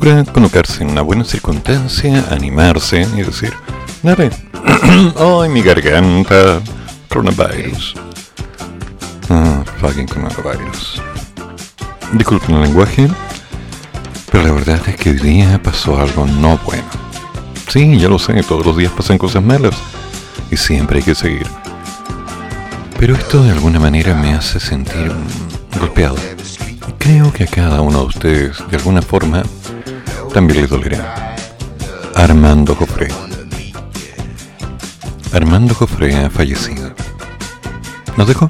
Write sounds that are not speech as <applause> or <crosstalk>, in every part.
Involucra colocarse en una buena circunstancia, animarse y decir, dale, <clears throat> ay mi garganta, coronavirus. Ah, fucking coronavirus. Disculpen el lenguaje, pero la verdad es que hoy día pasó algo no bueno. Sí, ya lo sé, todos los días pasan cosas malas y siempre hay que seguir. Pero esto de alguna manera me hace sentir golpeado. Creo que a cada uno de ustedes, de alguna forma, también le dolerá. Armando Jofre. Armando Jofre ha fallecido. ¿Nos dejó?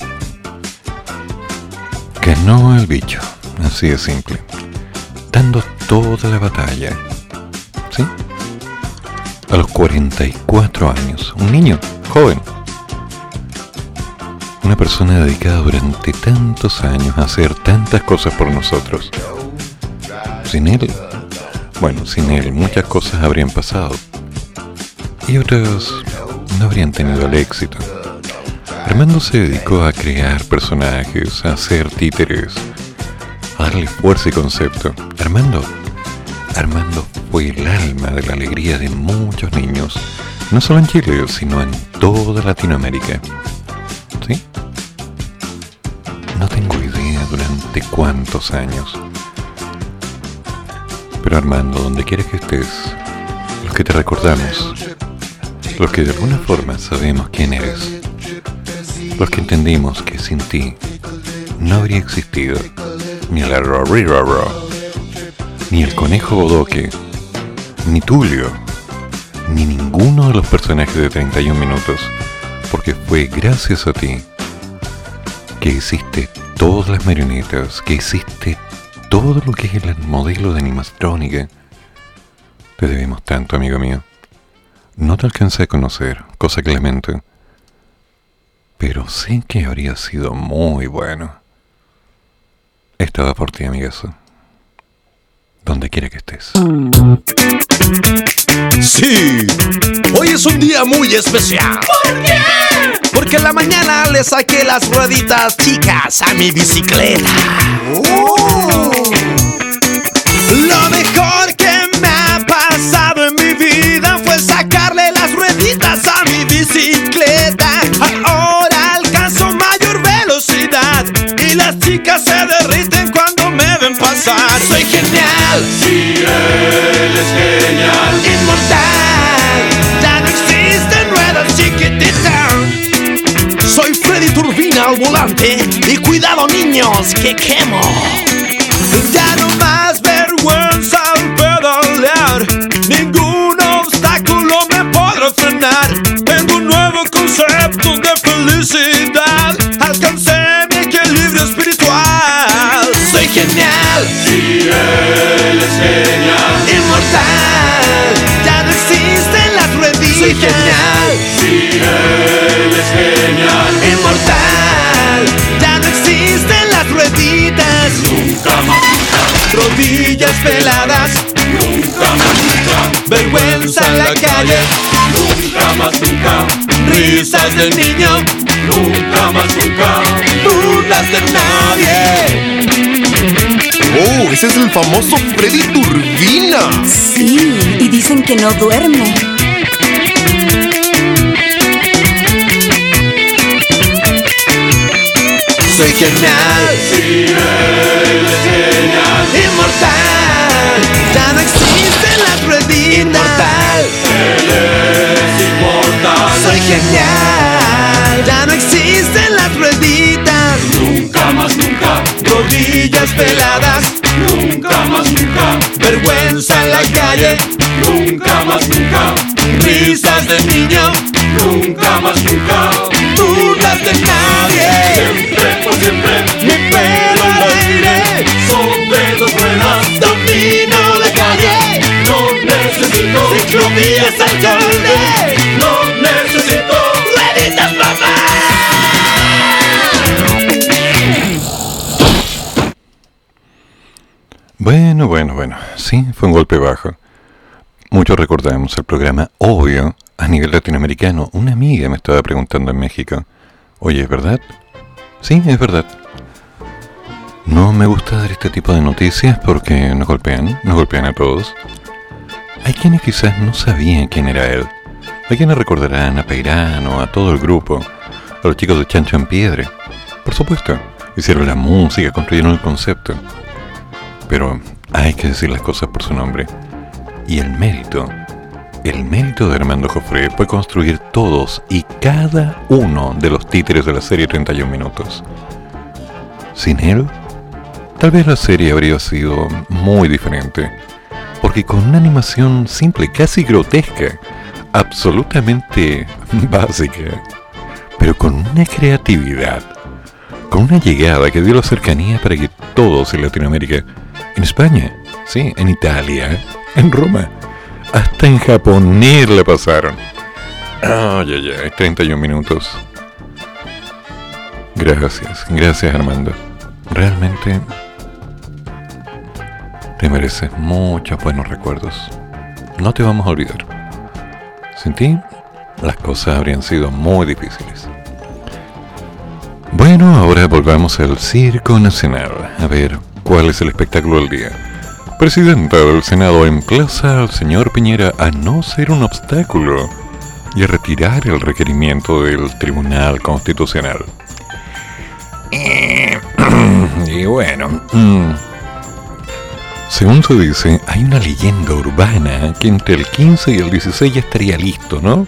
Ganó el bicho, así de simple. Dando toda la batalla. ¿Sí? A los 44 años. Un niño, joven una persona dedicada durante tantos años a hacer tantas cosas por nosotros. Sin él, bueno, sin él muchas cosas habrían pasado. Y otras no habrían tenido el éxito. Armando se dedicó a crear personajes, a hacer títeres, a darle fuerza y concepto. Armando, Armando fue el alma de la alegría de muchos niños, no solo en Chile, sino en toda Latinoamérica. ¿Sí? No tengo idea durante cuántos años. Armando, donde quiera que estés, los que te recordamos, los que de alguna forma sabemos quién eres, los que entendimos que sin ti no habría existido ni el Arroriroro, ni el conejo Bodoque, ni Tulio, ni ninguno de los personajes de 31 minutos, porque fue gracias a ti que hiciste todas las marionetas, que hiciste todo lo que es el modelo de animatrónica. Te debemos tanto, amigo mío. No te alcancé a conocer, cosa que lamento. Pero sé que habría sido muy bueno. Estaba por ti, amigazo. Donde quiera que estés. Sí, hoy es un día muy especial. ¿Por qué? Porque en la mañana le saqué las rueditas chicas a mi bicicleta. Lo niños del niño. Nunca más, nunca. Burlas de nadie. Oh, ese es el famoso Freddy Turbina. Sí, y dicen que no duerme. Soy genial. Sí, él es genial. Inmortal. Ya no existen las rueditas. Inmortal. Él es inmortal. Soy genial. Peladas. Nunca más, nunca. Vergüenza en la calle. Nunca más, nunca. Risas de niño. Nunca más, nunca. Dudas de nadie. Siempre, por siempre. Mi pelo al aire. Sobre dos ruedas. Domino de calle. No necesito. Ciclovías al golpe. Sí, fue un golpe bajo. Muchos recordamos el programa Obvio a nivel latinoamericano. Una amiga me estaba preguntando en México. Oye, ¿es verdad? Sí, es verdad. No me gusta dar este tipo de noticias porque nos golpean, nos golpean a todos. Hay quienes quizás no sabían quién era él. Hay quienes recordarán a Peirano, a todo el grupo, a los chicos de Chancho en Piedre. Por supuesto, hicieron la música, construyeron el concepto. Pero hay que decir las cosas por su nombre. Y el mérito, el mérito de Armando Joffre fue construir todos y cada uno de los títeres de la serie 31 minutos. Sin él, tal vez la serie habría sido muy diferente. Porque con una animación simple, casi grotesca, absolutamente <laughs> básica, pero con una creatividad, con una llegada que dio la cercanía para que todos en Latinoamérica, en España, sí, en Italia, en Roma, hasta en japonés la pasaron. Ay, ay, ay, 31 minutos. Gracias, gracias Armando. Realmente te mereces muchos buenos recuerdos. No te vamos a olvidar. Sin ti, las cosas habrían sido muy difíciles. Bueno, ahora volvamos al Circo Nacional. A ver, ¿cuál es el espectáculo del día? Presidenta del Senado emplaza al señor Piñera a no ser un obstáculo y a retirar el requerimiento del Tribunal Constitucional. <clears throat> Y bueno, mm, según se dice, hay una leyenda urbana que entre el 15 y el 16 ya estaría listo, ¿no?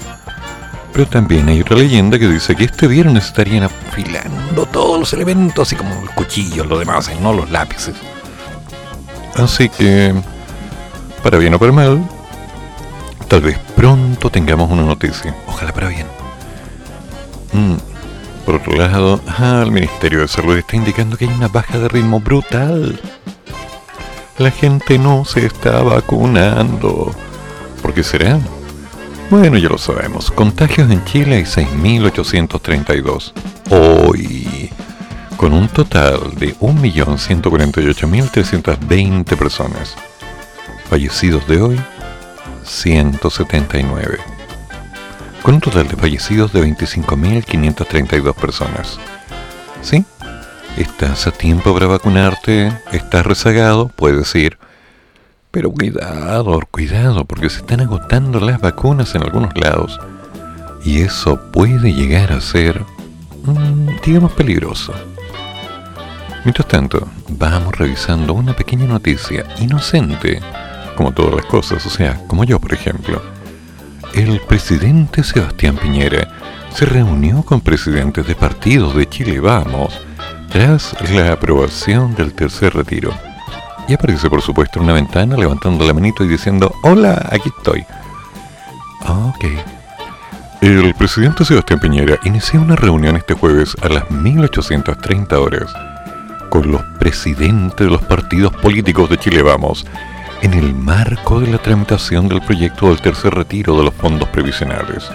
Pero también hay otra leyenda que dice que este viernes estarían afilando todos los elementos, así como los cuchillos, lo demás, y no los lápices. Así que, para bien o para mal, tal vez pronto tengamos una noticia. Ojalá para bien. Mm, Por otro lado, ah, el Ministerio de Salud está indicando que hay una baja de ritmo brutal. La gente no se está vacunando. ¿Por qué será? Bueno, ya lo sabemos. Contagios en Chile hay 6.832. Hoy, con un total de 1.148.320 personas. Fallecidos de hoy, 179. Con un total de fallecidos de 25.532 personas. ¿Sí? ¿Estás a tiempo para vacunarte? ¿Estás rezagado? Puedes ir. Pero cuidado, cuidado, porque se están agotando las vacunas en algunos lados. Y eso puede llegar a ser, mm, digamos, peligroso. Mientras tanto, vamos revisando una pequeña noticia inocente, como todas las cosas, o sea, como yo, por ejemplo. El presidente Sebastián Piñera se reunió con presidentes de partidos de Chile Vamos tras la aprobación del tercer retiro. Y aparece, por supuesto, en una ventana levantando la manito y diciendo, hola, aquí estoy. Ok. El presidente Sebastián Piñera inició una reunión este jueves a las 1830 horas con los presidentes de los partidos políticos de Chile Vamos en el marco de la tramitación del proyecto del tercer retiro de los fondos previsionales.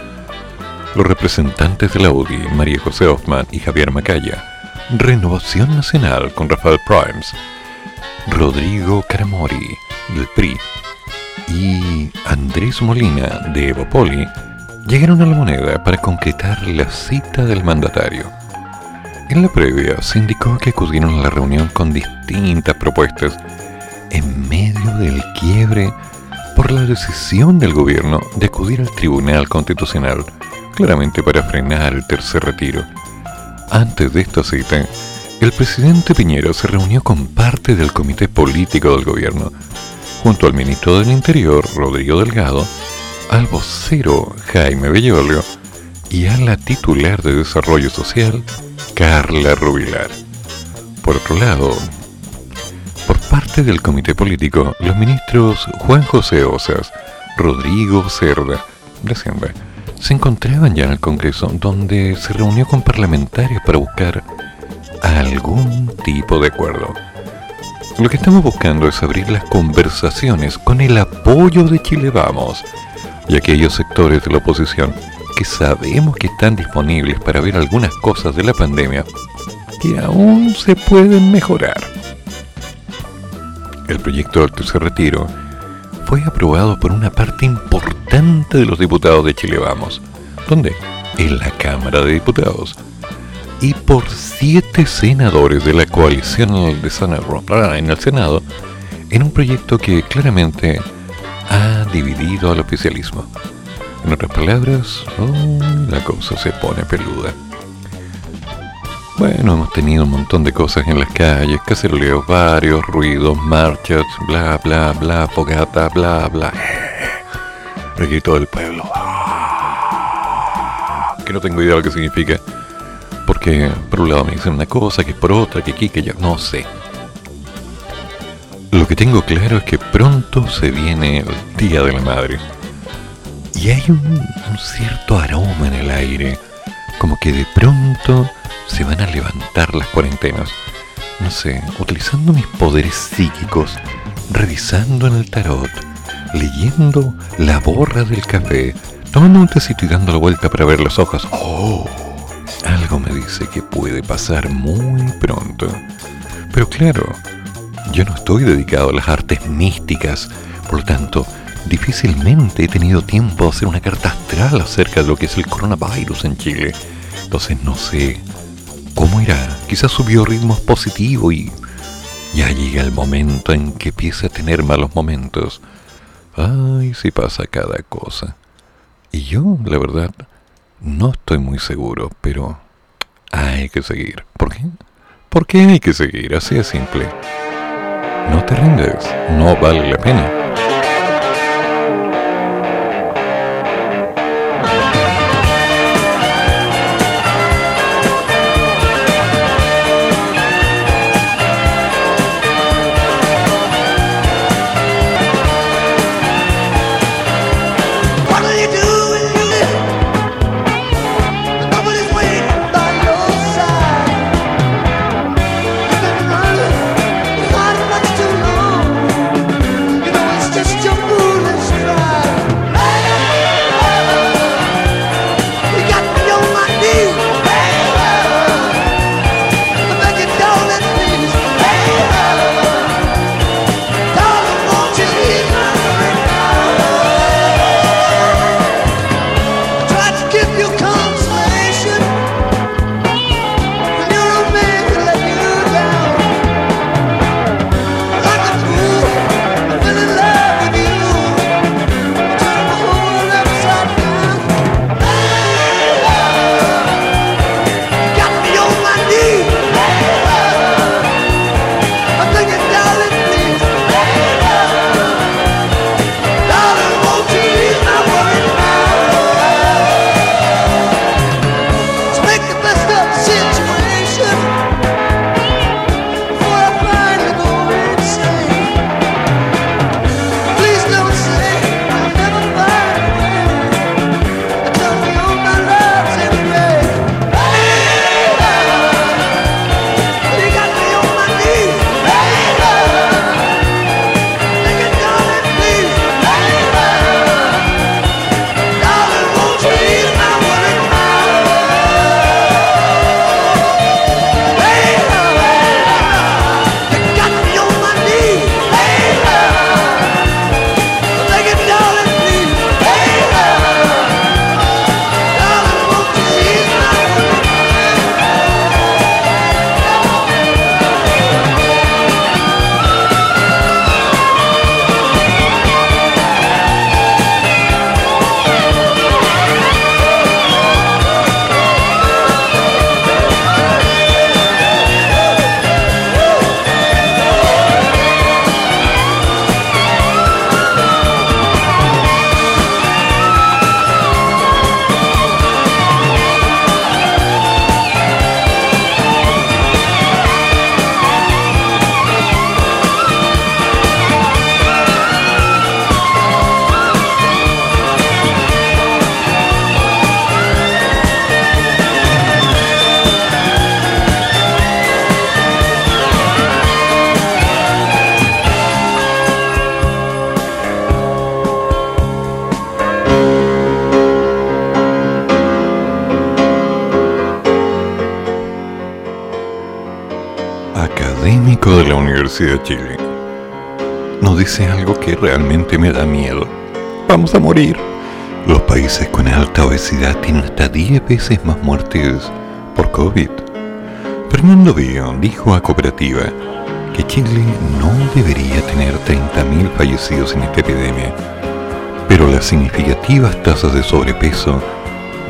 Los representantes de la UDI, María José Hoffman y Javier Macaya, Renovación Nacional con Rafael Primes, Rodrigo Caramori del PRI y Andrés Molina de Evopoli llegaron a la moneda para concretar la cita del mandatario. En la previa se indicó que acudieron a la reunión con distintas propuestas en medio del quiebre por la decisión del gobierno de acudir al Tribunal Constitucional, claramente para frenar el tercer retiro. Antes de esta cita, el presidente Piñero se reunió con parte del comité político del gobierno, junto al ministro del Interior, Rodrigo Delgado, al vocero Jaime Bellolio y a la titular de Desarrollo Social, Carla Rubilar. Por otro lado, por parte del comité político, los ministros Juan José Osas, Rodrigo Cerda, de Hacienda, se encontraban ya en el Congreso, donde se reunió con parlamentarios para buscar algún tipo de acuerdo. Lo que estamos buscando es abrir las conversaciones con el apoyo de Chile Vamos y aquellos sectores de la oposición que sabemos que están disponibles para ver algunas cosas de la pandemia que aún se pueden mejorar. El proyecto del tercer retiro fue aprobado por una parte importante de los diputados de Chile Vamos, donde en la Cámara de Diputados y por siete senadores de la coalición de en el Senado en un proyecto que claramente ha dividido al oficialismo. En otras palabras, la cosa se pone peluda. Bueno, hemos tenido un montón de cosas en las calles, caceroleos varios, ruidos, marchas, bla, bla, bla, fogata, bla, bla. Todo del pueblo. Que no tengo idea de lo que significa. Porque por un lado me dicen una cosa, que por otra, que aquí, que ya, no sé. Lo que tengo claro es que pronto se viene el Día de la Madre. Y hay un, un cierto aroma en el aire, como que de pronto se van a levantar las cuarentenas. No sé, utilizando mis poderes psíquicos, revisando en el tarot, leyendo la borra del café, tomando un tecito y dando la vuelta para ver los ojos. ¡Oh! Algo me dice que puede pasar muy pronto. Pero claro, yo no estoy dedicado a las artes místicas, por lo tanto, difícilmente he tenido tiempo de hacer una carta astral acerca de lo que es el coronavirus en Chile. Entonces no sé ¿Cómo irá? Quizás subió ritmos positivos y ya llega el momento en que empieza a tener malos momentos. Ay, si pasa cada cosa. Y yo, la verdad, no estoy muy seguro, pero hay que seguir. ¿Por qué? ¿Por qué hay que seguir? Así de simple. No te rindes, no vale la pena. Universidad de Chile nos dice algo que realmente me da miedo. Vamos a morir. Los países con alta obesidad tienen hasta 10 veces más muertes por COVID. Fernando Bio dijo a Cooperativa que Chile no debería tener 30.000 fallecidos en esta epidemia, pero las significativas tasas de sobrepeso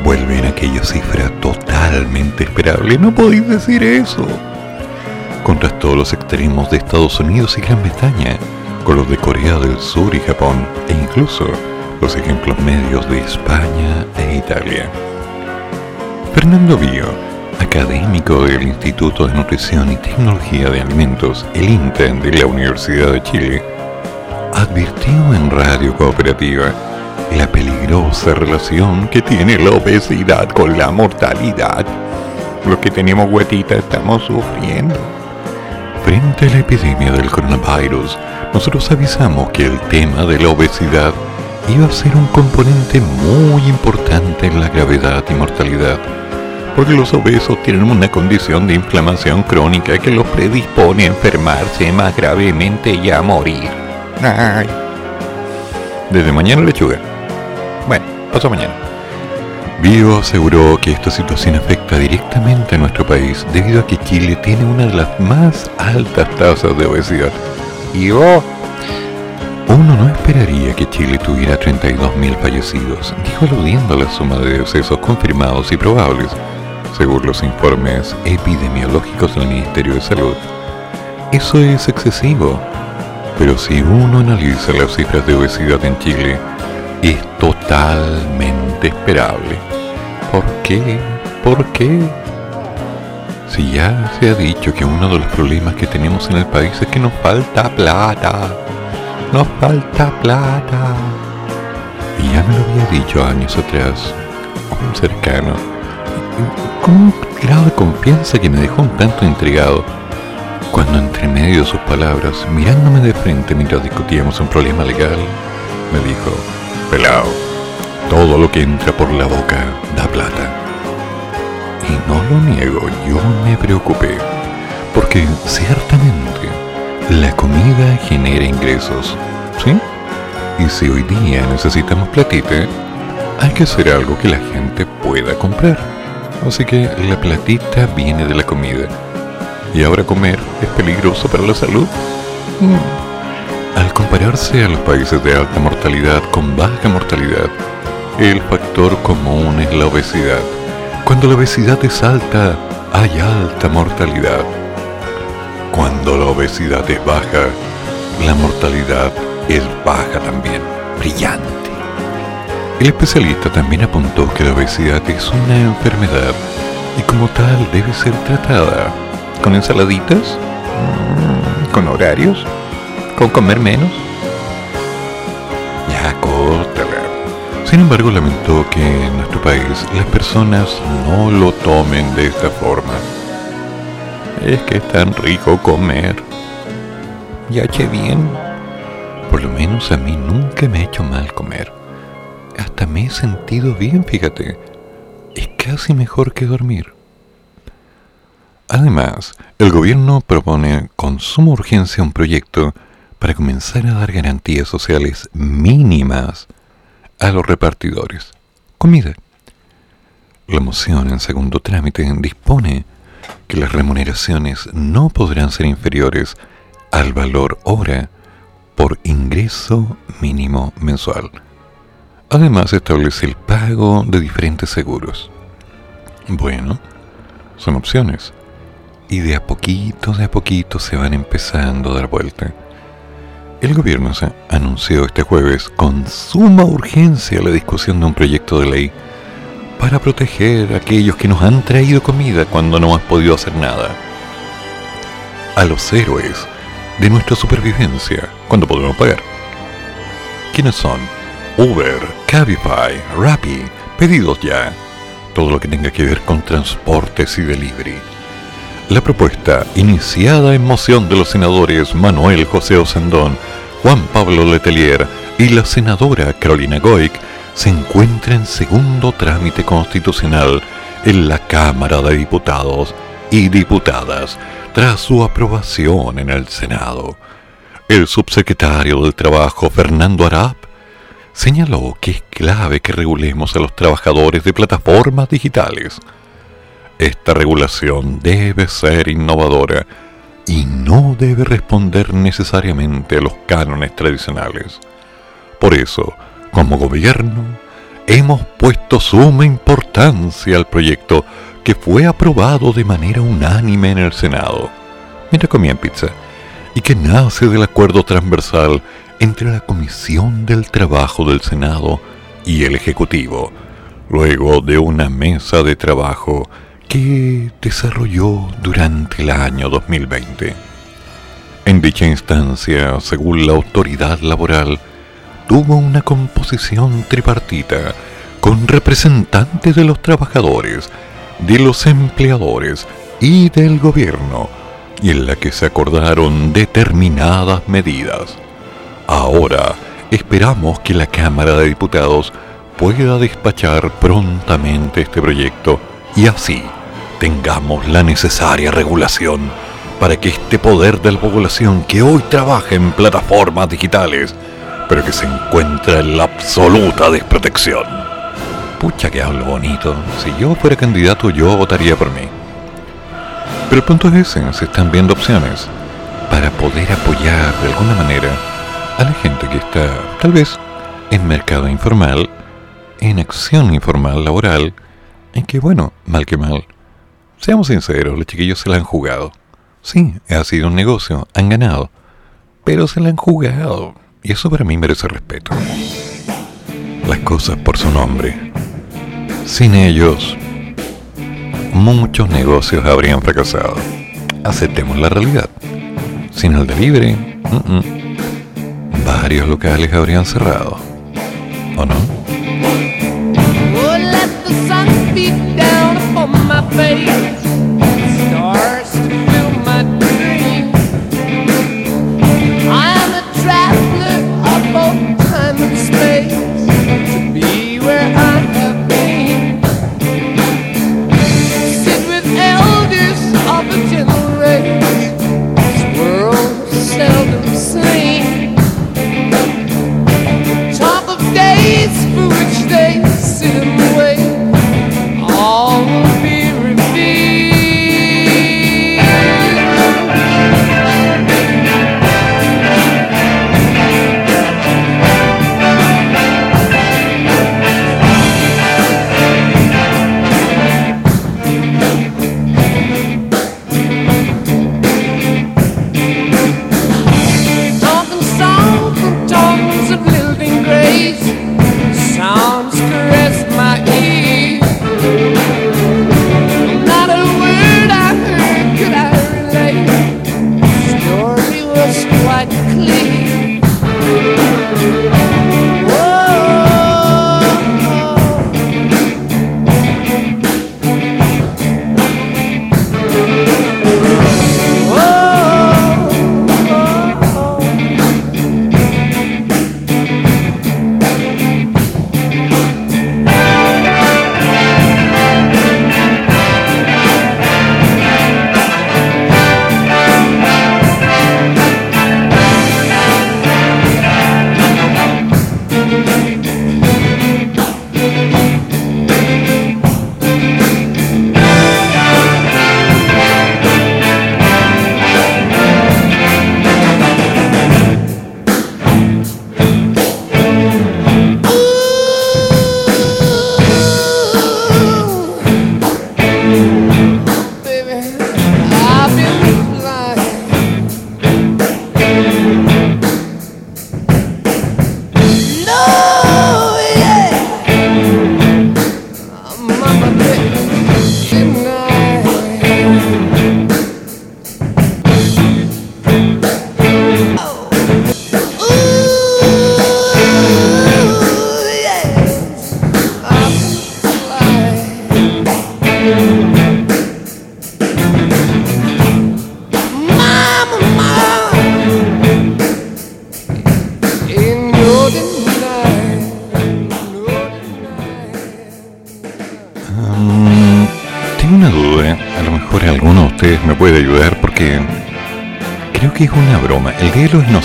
vuelven a aquella cifra totalmente esperable. No podéis decir eso. Contrastó los extremos de Estados Unidos y Gran Bretaña con los de Corea del Sur y Japón, e incluso los ejemplos medios de España e Italia. Fernando Bio, académico del Instituto de Nutrición y Tecnología de Alimentos, el INTEN de la Universidad de Chile, advirtió en Radio Cooperativa la peligrosa relación que tiene la obesidad con la mortalidad. Los que tenemos huetita estamos sufriendo. Frente a la epidemia del coronavirus, nosotros avisamos que el tema de la obesidad iba a ser un componente muy importante en la gravedad y mortalidad, porque los obesos tienen una condición de inflamación crónica que los predispone a enfermarse más gravemente y a morir. Ay. Desde mañana lechuga. Bueno, pasó mañana. Bio aseguró que esta situación afecta directamente a nuestro país debido a que Chile tiene una de las más altas tasas de obesidad. Y oh, uno no esperaría que Chile tuviera 32.000 fallecidos, dijo aludiendo a la suma de decesos confirmados y probables, según los informes epidemiológicos del Ministerio de Salud. Eso es excesivo, pero si uno analiza las cifras de obesidad en Chile, es totalmente esperable. ¿Por qué? ¿Por qué? Si ya se ha dicho que uno de los problemas que tenemos en el país es que nos falta plata. Nos falta plata. Y ya me lo había dicho años atrás, un cercano, con un grado de confianza que me dejó un tanto intrigado, cuando entre medio de sus palabras, mirándome de frente mientras discutíamos un problema legal, me dijo, pelao, todo lo que entra por la boca da plata. Y no lo niego, yo me preocupé, porque ciertamente la comida genera ingresos, ¿sí? Y si hoy día necesitamos platita, hay que hacer algo que la gente pueda comprar. Así que la platita viene de la comida. Y ahora comer es peligroso para la salud. Mm. Al compararse a los países de alta mortalidad con baja mortalidad, el factor común es la obesidad. Cuando la obesidad es alta, hay alta mortalidad. Cuando la obesidad es baja, la mortalidad es baja también. Brillante. El especialista también apuntó que la obesidad es una enfermedad y como tal debe ser tratada con ensaladitas, Mm, con horarios, con comer menos. Ya, córtala. Sin embargo, lamentó que en nuestro país las personas no lo tomen de esta forma. Es que es tan rico comer. Ya che bien. Por lo menos a mí nunca me ha hecho mal comer. Hasta me he sentido bien, fíjate. Es casi mejor que dormir. Además, el gobierno propone con suma urgencia un proyecto para comenzar a dar garantías sociales mínimas a los repartidores. Comida. La moción en segundo trámite dispone que las remuneraciones no podrán ser inferiores al valor hora por ingreso mínimo mensual. Además establece el pago de diferentes seguros. Bueno, son opciones y de a poquito, de a poquito se van empezando a dar vuelta. El gobierno anunció este jueves con suma urgencia la discusión de un proyecto de ley para proteger a aquellos que nos han traído comida cuando no hemos podido hacer nada. A los héroes de nuestra supervivencia cuando podemos pagar. ¿Quiénes son? Uber, Cabify, Rappi, pedidos ya. Todo lo que tenga que ver con transportes y delivery la propuesta, iniciada en moción de los senadores Manuel José Osandón, Juan Pablo Letelier y la senadora Carolina Goic, se encuentra en segundo trámite constitucional en la Cámara de Diputados y Diputadas, tras su aprobación en el Senado, el subsecretario del Trabajo, Fernando Arap, señaló que es clave que regulemos a los trabajadores de plataformas digitales. Esta regulación debe ser innovadora y no debe responder necesariamente a los cánones tradicionales. Por eso, como gobierno, hemos puesto suma importancia al proyecto que fue aprobado de manera unánime en el Senado, mientras comían pizza, y que nace del acuerdo transversal entre la Comisión del Trabajo del Senado y el Ejecutivo, luego de una mesa de trabajo que desarrolló durante el año 2020. En dicha instancia, según la autoridad laboral, tuvo una composición tripartita con representantes de los trabajadores, de los empleadores y del gobierno, y en la que se acordaron determinadas medidas. Ahora esperamos que la Cámara de Diputados pueda despachar prontamente este proyecto y así tengamos la necesaria regulación para que este poder de la población que hoy trabaja en plataformas digitales, pero que se encuentra en la absoluta desprotección. Pucha que hablo bonito. Si yo fuera candidato yo votaría por mí. Pero el punto es ese, se están viendo opciones para poder apoyar de alguna manera a la gente que está tal vez en mercado informal, en acción informal laboral, en que bueno, mal que mal, seamos sinceros, los chiquillos se la han jugado. Sí, ha sido un negocio, han ganado, pero se la han jugado. Y eso para mí merece respeto. Las cosas por su nombre. Sin ellos, muchos negocios habrían fracasado. Aceptemos la realidad. Sin el delivery, varios locales habrían cerrado. ¿O no? on my face.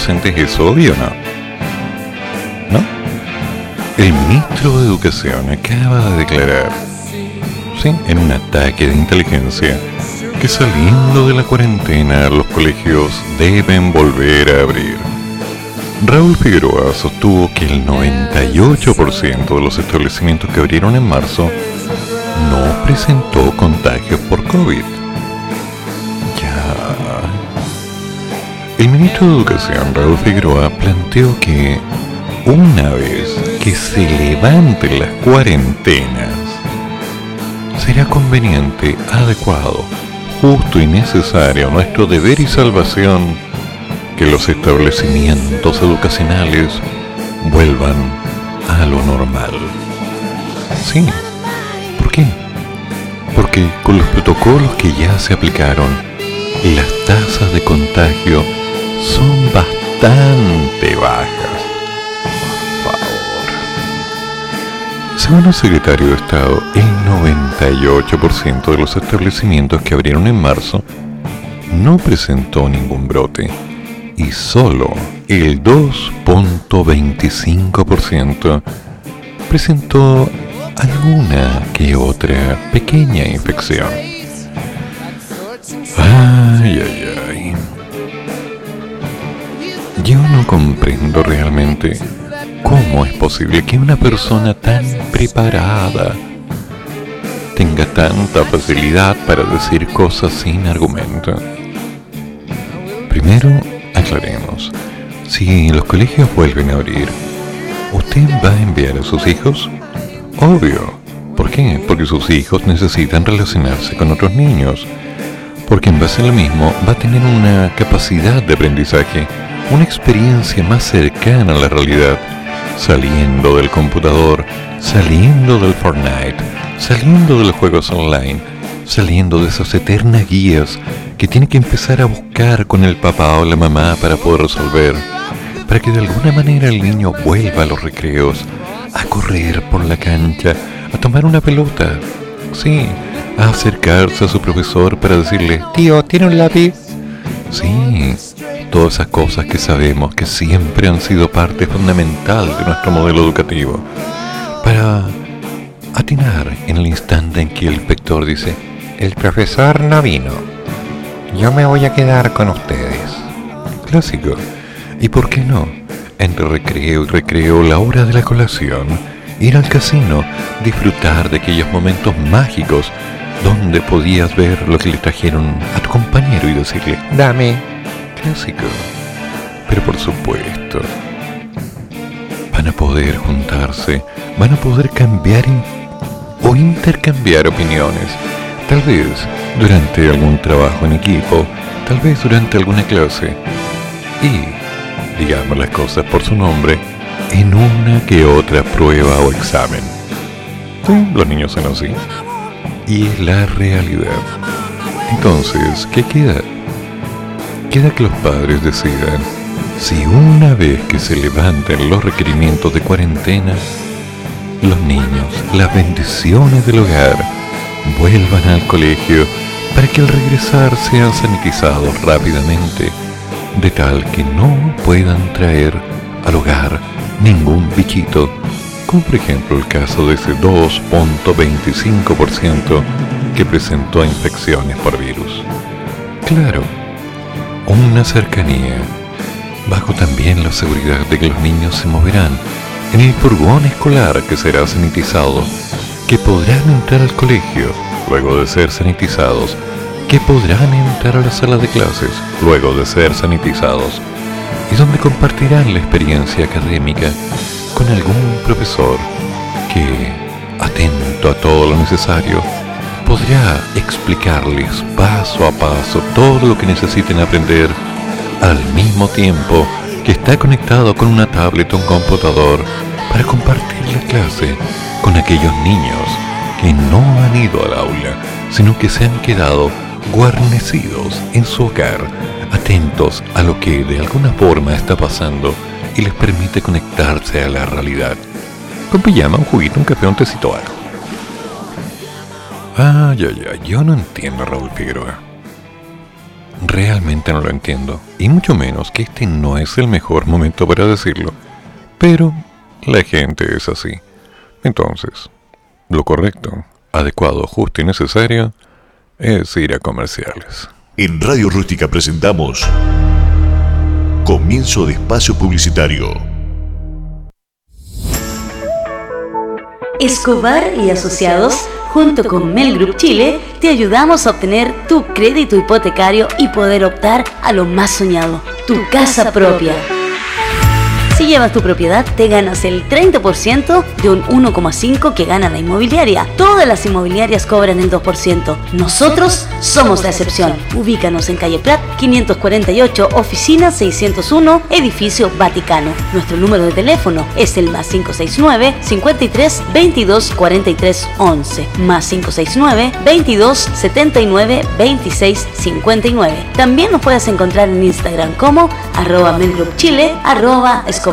Inocentes es obvio no? ¿No? El ministro de Educación acaba de declarar, sí, en un ataque de inteligencia, que saliendo de la cuarentena los colegios deben volver a abrir. Raúl Figueroa sostuvo que el 98% de los establecimientos que abrieron en marzo no presentó contagios por COVID. El ministro de Educación, Raúl Figueroa, planteó que una vez que se levanten las cuarentenas, será conveniente, adecuado, justo y necesario nuestro deber y salvación que los establecimientos educacionales vuelvan a lo normal. Sí, ¿por qué? Porque con los protocolos que ya se aplicaron, las tasas de contagio son bastante bajas. Por favor. Según el secretario de Estado, el 98% de los establecimientos que abrieron en marzo no presentó ningún brote y solo el 2.25% presentó alguna que otra pequeña infección. Ay, ay, no comprendo realmente cómo es posible que una persona tan preparada tenga tanta facilidad para decir cosas sin argumento. Primero, aclaremos. Si los colegios vuelven a abrir, ¿usted va a enviar a sus hijos? Obvio. ¿Por qué? Porque sus hijos necesitan relacionarse con otros niños. Porque en base a lo mismo va a tener una capacidad de aprendizaje, una experiencia más cercana a la realidad, saliendo del computador, saliendo del Fortnite, saliendo de los juegos online, saliendo de esas eternas guías que tiene que empezar a buscar con el papá o la mamá para poder resolver, para que de alguna manera el niño vuelva a los recreos, a correr por la cancha, a tomar una pelota, sí, a acercarse a su profesor para decirle, tío, ¿tiene un lápiz? Sí, todas esas cosas que sabemos que siempre han sido parte fundamental de nuestro modelo educativo, para atinar en el instante en que el inspector dice, el profesor no vino, yo me voy a quedar con ustedes. Clásico. ¿Y por qué no? Entre recreo y recreo, la hora de la colación, ir al casino, disfrutar de aquellos momentos mágicos donde podías ver lo que le trajeron a tu compañero y decirle, dame. Clásico. Pero por supuesto, van a poder juntarse, van a poder cambiar o intercambiar opiniones. Tal vez durante algún trabajo en equipo, tal vez durante alguna clase. Y, digamos las cosas por su nombre, en una que otra prueba o examen. Los niños son así. Y es la realidad. Entonces, ¿qué queda? Queda que los padres decidan si una vez que se levanten los requerimientos de cuarentena, los niños, las bendiciones del hogar, vuelvan al colegio para que al regresar sean sanitizados rápidamente, de tal que no puedan traer al hogar ningún bichito, como por ejemplo el caso de ese 2.25% que presentó infecciones por virus. Claro, una cercanía, bajo también la seguridad de que los niños se moverán en el furgón escolar que será sanitizado, que podrán entrar al colegio luego de ser sanitizados, que podrán entrar a la sala de clases luego de ser sanitizados, y donde compartirán la experiencia académica con algún profesor que, atento a todo lo necesario, podrá explicarles paso a paso todo lo que necesiten aprender al mismo tiempo que está conectado con una tablet o un computador para compartir la clase con aquellos niños que no han ido al aula, sino que se han quedado guarnecidos en su hogar, atentos a lo que de alguna forma está pasando y les permite conectarse a la realidad. Con pijama, un juguito, un café, un tecito, algo. Ay, ay, ay, yo no entiendo Raúl Figueroa. realmente no lo entiendo. Y mucho menos que este no es el mejor momento para decirlo. Pero la gente es así. Entonces, lo correcto, adecuado, justo y necesario es ir a comerciales. En Radio Rústica presentamos Comienzo de Espacio Publicitario. Escobar y Asociados, junto con Mel Group Chile, te ayudamos a obtener tu crédito hipotecario y poder optar a lo más soñado, tu casa propia. Si llevas tu propiedad, te ganas el 30% de un 1,5% que gana la inmobiliaria. Todas las inmobiliarias cobran el 2%. Nosotros somos la excepción. Ubícanos en calle Prat 548, oficina 601, edificio Vaticano. Nuestro número de teléfono es el más 569 53 22 43 11, más 569 22 79 26 59. También nos puedes encontrar en Instagram como arroba Chile, arroba Escobar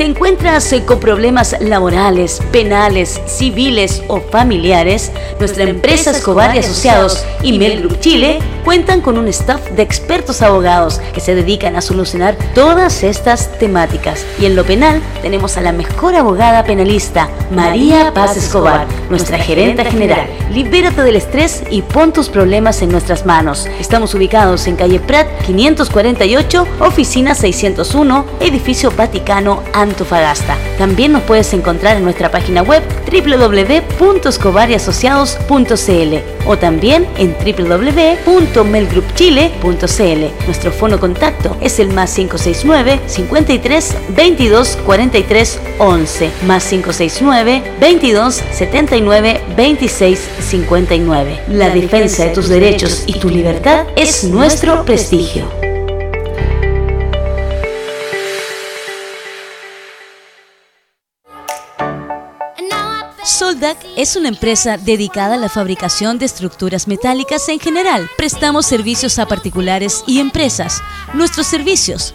¿Te encuentras eh, con problemas laborales, penales, civiles o familiares? Nuestra empresa Escobar y Asociados y Mel Group Chile cuentan con un staff de expertos abogados que se dedican a solucionar todas estas temáticas. Y en lo penal tenemos a la mejor abogada penalista, María Paz Escobar, nuestra gerenta general. Libérate del estrés y pon tus problemas en nuestras manos. Estamos ubicados en calle Prat 548, oficina 601, edificio Vaticano, Antofagasta. También nos puedes encontrar en nuestra página web www.escobariasociados.cl o también en www.melgroupchile.cl. Nuestro fono contacto es el más 569 53 22 43 11 más 569 22 79 26 59. La defensa de tus derechos y tu libertad es nuestro prestigio. Soldac es una empresa dedicada a la fabricación de estructuras metálicas en general. Prestamos servicios a particulares y empresas. Nuestros servicios,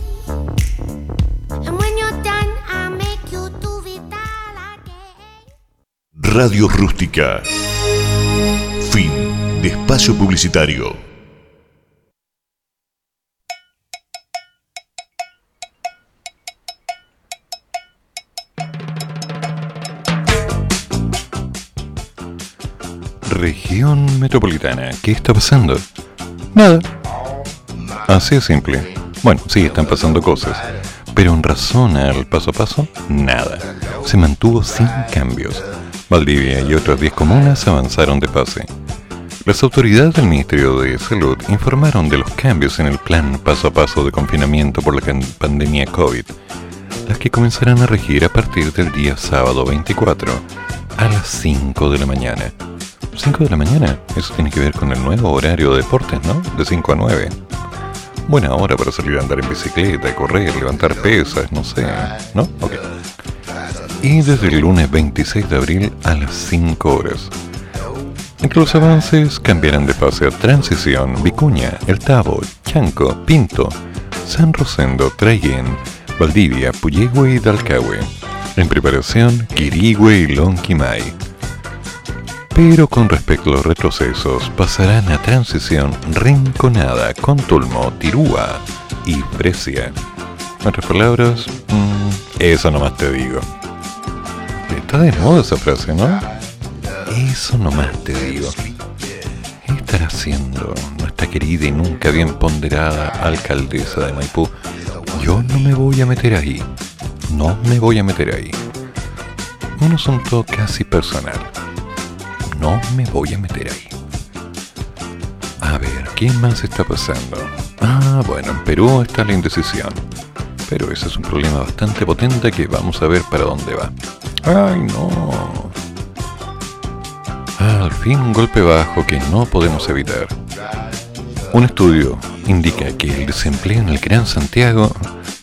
Radio Rústica. Fin de espacio publicitario. Región metropolitana, ¿qué está pasando? Nada. Así es simple. Bueno, sí, están pasando cosas. Pero en razón al paso a paso, nada. Se mantuvo sin cambios. Valdivia y otras 10 comunas avanzaron de pase. Las autoridades del Ministerio de Salud informaron de los cambios en el plan paso a paso de confinamiento por la pandemia COVID, las que comenzarán a regir a partir del día sábado 24 a las 5 de la mañana. 5 de la mañana, eso tiene que ver con el nuevo horario de deportes, ¿no? De 5 a 9. Buena hora para salir a andar en bicicleta, correr, levantar pesas, no sé, ¿no? Ok. Y desde el lunes 26 de abril a las 5 horas. Entre los avances cambiarán de pase a Transición, Vicuña, El Tabo, Chanco, Pinto, San Rosendo, Trayen, Valdivia, Puyehue y Dalcahue. En preparación, Quirigüe y Lonquimay. Pero con respecto a los retrocesos, pasarán a Transición, Rinconada, Contulmo, Tirúa y Precia. Otras palabras, mm, eso nomás te digo. Está de moda esa frase, ¿no? Eso nomás te digo. ¿Qué estará haciendo nuestra querida y nunca bien ponderada alcaldesa de Maipú, yo no me voy a meter ahí. No me voy a meter ahí. Un asunto casi personal. No me voy a meter ahí. A ver, ¿qué más está pasando? Ah, bueno, en Perú está la indecisión. Pero ese es un problema bastante potente que vamos a ver para dónde va. ¡Ay, no! Al fin un golpe bajo que no podemos evitar. Un estudio indica que el desempleo en el Gran Santiago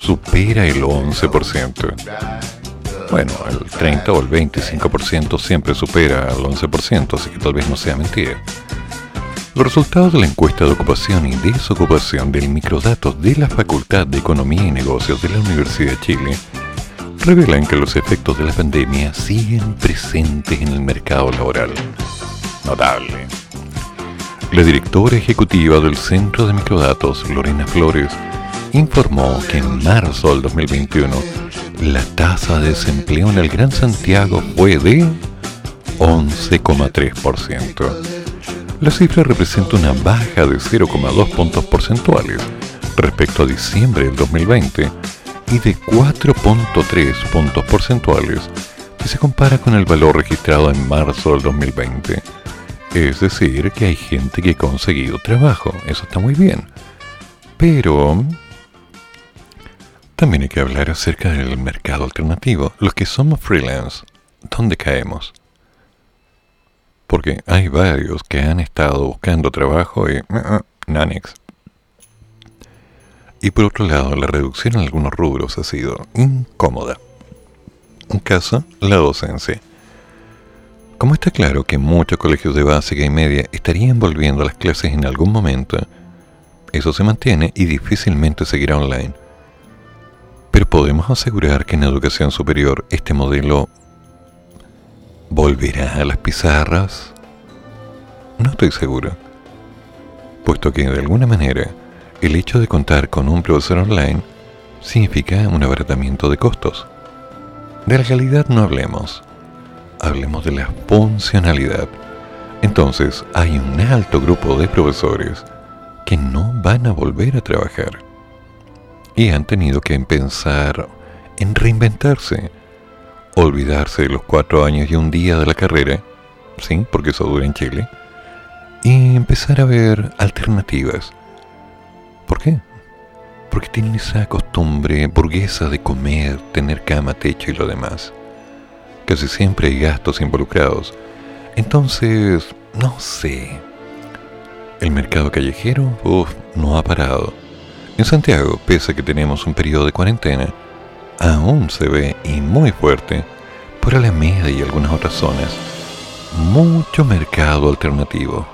supera el 11%. Bueno, el 30 o el 25% siempre supera el 11%, así que tal vez no sea mentira. Los resultados de la encuesta de ocupación y desocupación del microdatos de la Facultad de Economía y Negocios de la Universidad de Chile revelan que los efectos de la pandemia siguen presentes en el mercado laboral. Notable. La directora ejecutiva del Centro de Microdatos, Lorena Flores, informó que en marzo del 2021 la tasa de desempleo en el Gran Santiago fue de 11,3%. La cifra representa una baja de 0,2 puntos porcentuales respecto a diciembre del 2020 y de 4.3 puntos porcentuales si se compara con el valor registrado en marzo del 2020. Es decir, que hay gente que ha conseguido trabajo, eso está muy bien. Pero también hay que hablar acerca del mercado alternativo. Los que somos freelance, ¿dónde caemos? Porque hay varios que han estado buscando trabajo y... Uh, Nanex. Y por otro lado, la reducción en algunos rubros ha sido incómoda. Un caso, la docencia. Como está claro que muchos colegios de básica y media estarían volviendo a las clases en algún momento, eso se mantiene y difícilmente seguirá online. Pero podemos asegurar que en educación superior este modelo ¿Volverá a las pizarras? No estoy seguro, puesto que de alguna manera el hecho de contar con un profesor online significa un abaratamiento de costos. De la calidad no hablemos, hablemos de la funcionalidad. Entonces hay un alto grupo de profesores que no van a volver a trabajar y han tenido que pensar en reinventarse olvidarse de los cuatro años y un día de la carrera, sí, porque eso dura en Chile, y empezar a ver alternativas. ¿Por qué? Porque tienen esa costumbre burguesa de comer, tener cama, techo y lo demás. Casi siempre hay gastos involucrados. Entonces, no sé. El mercado callejero, no ha parado. En Santiago, pese a que tenemos un periodo de cuarentena, aún se ve y muy fuerte por Alameda y algunas otras zonas mucho mercado alternativo.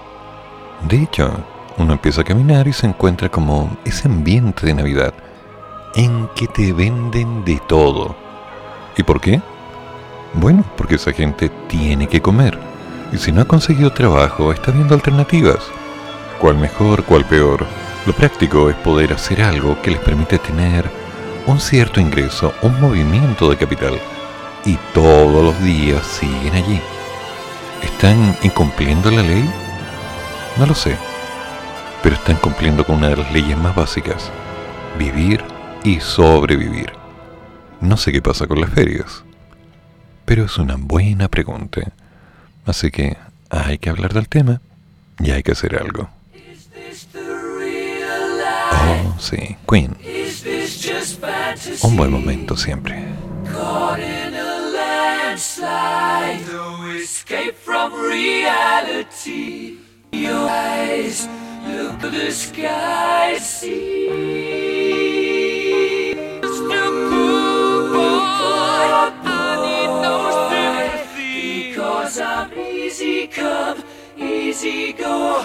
De hecho, uno empieza a caminar y se encuentra como ese ambiente de Navidad en que te venden de todo. ¿Y por qué? Bueno, porque esa gente tiene que comer. Y si no ha conseguido trabajo, está viendo alternativas. ¿Cuál mejor, cuál peor? Lo práctico es poder hacer algo que les permite tener un cierto ingreso, un movimiento de capital, y todos los días siguen allí. ¿Están incumpliendo la ley? No lo sé, pero están cumpliendo con una de las leyes más básicas, vivir y sobrevivir. No sé qué pasa con las ferias, pero es una buena pregunta. Así que hay que hablar del tema y hay que hacer algo. Oh, sí, Queen. Un buen momento siempre. Easy come, easy go,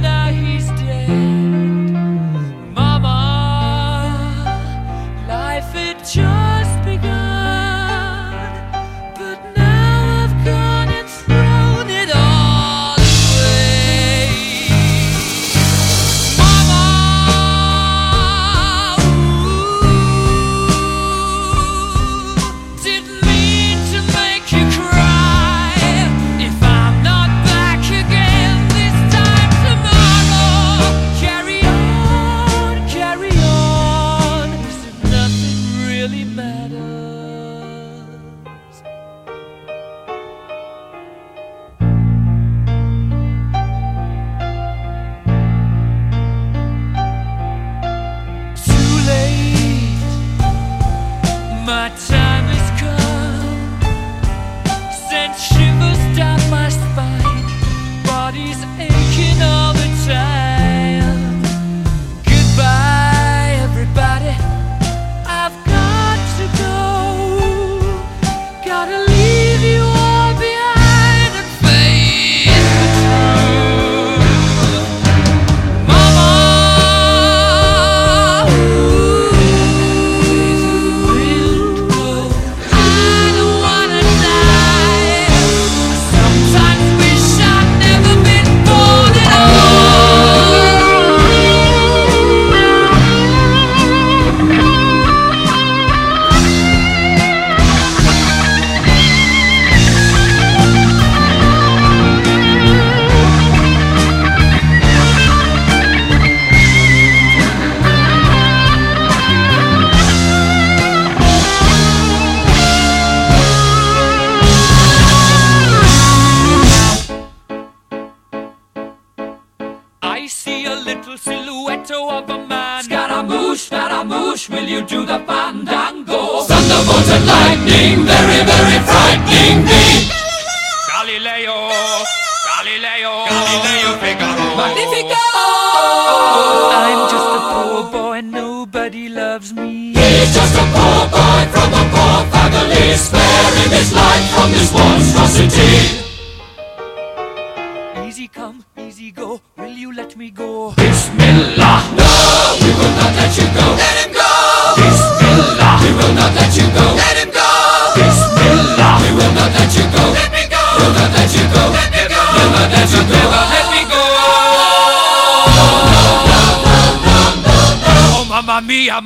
die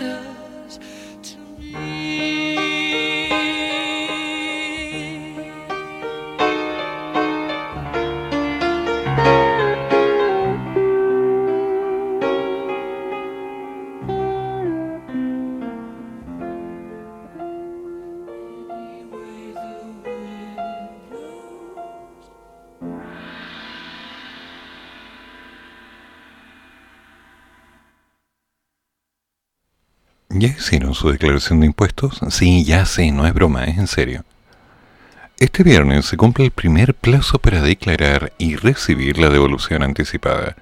better ¿Ya hicieron su declaración de impuestos? Sí, ya sé, no es broma, es en serio. Este viernes se cumple el primer plazo para declarar y recibir la devolución anticipada.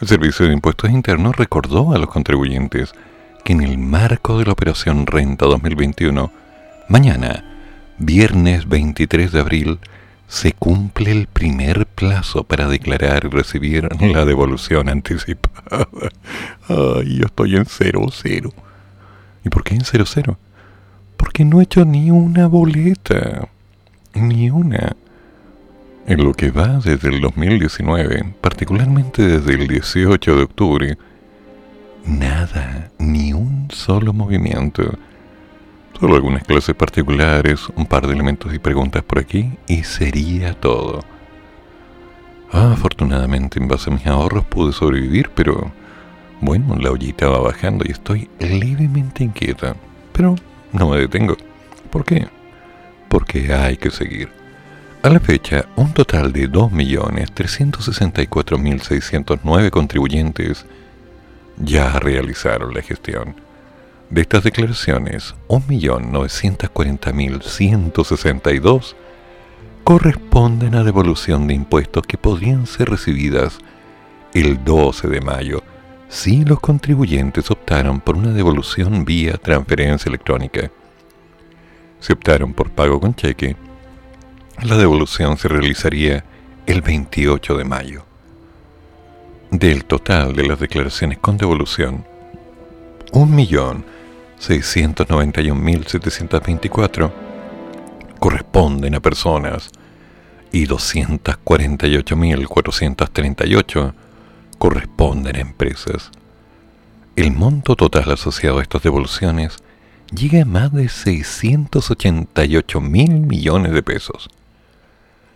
El Servicio de Impuestos Internos recordó a los contribuyentes que en el marco de la Operación Renta 2021, mañana, viernes 23 de abril, se cumple el primer plazo para declarar y recibir la devolución anticipada. <laughs> Ay, yo estoy en cero cero. ¿Y por qué en cero cero? Porque no he hecho ni una boleta. Ni una. En lo que va desde el 2019, particularmente desde el 18 de octubre, nada, ni un solo movimiento. Solo algunas clases particulares, un par de elementos y preguntas por aquí y sería todo. Afortunadamente en base a mis ahorros pude sobrevivir, pero bueno, la ollita va bajando y estoy levemente inquieta. Pero no me detengo. ¿Por qué? Porque hay que seguir. A la fecha, un total de 2.364.609 contribuyentes ya realizaron la gestión. De estas declaraciones, 1.940.162 corresponden a devolución de impuestos que podrían ser recibidas el 12 de mayo si los contribuyentes optaron por una devolución vía transferencia electrónica. Si optaron por pago con cheque, la devolución se realizaría el 28 de mayo. Del total de las declaraciones con devolución, 1.691.724 corresponden a personas y 248.438 corresponden a empresas. El monto total asociado a estas devoluciones llega a más de 688 mil millones de pesos.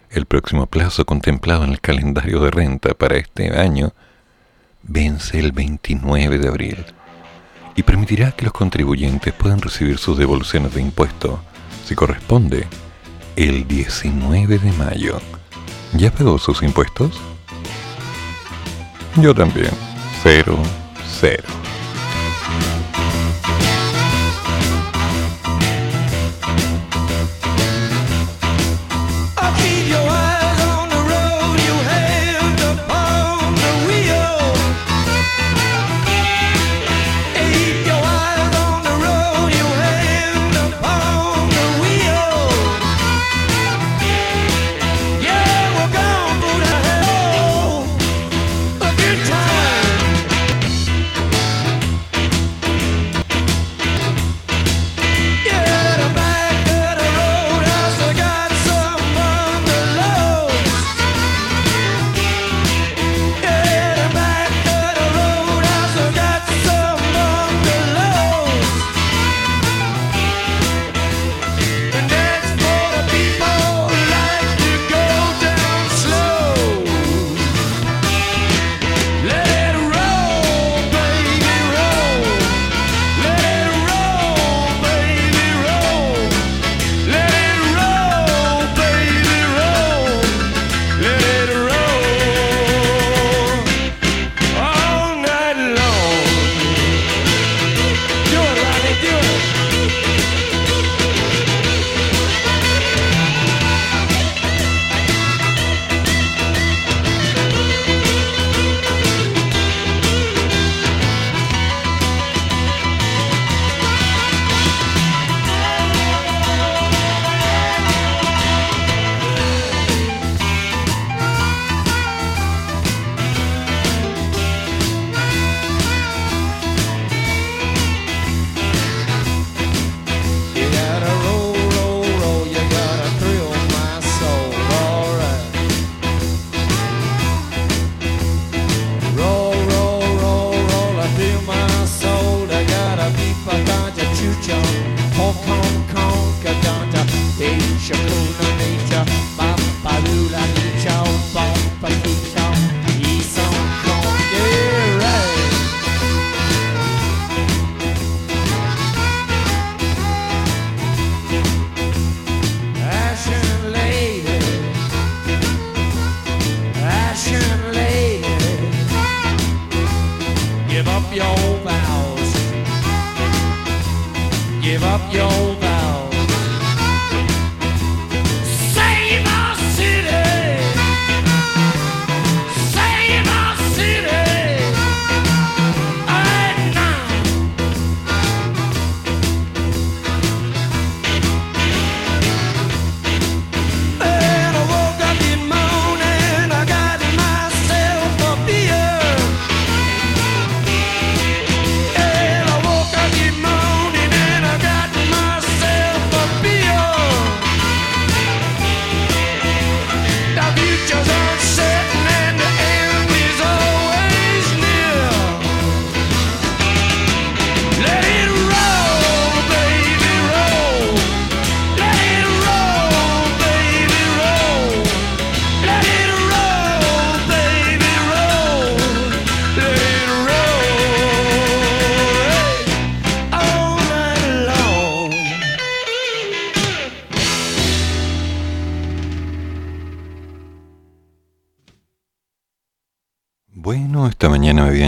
El próximo plazo contemplado en el calendario de renta para este año vence el 29 de abril y permitirá que los contribuyentes puedan recibir sus devoluciones de impuesto, si corresponde, el 19 de mayo. ¿Ya pagó sus impuestos? Yo también. Cero, cero.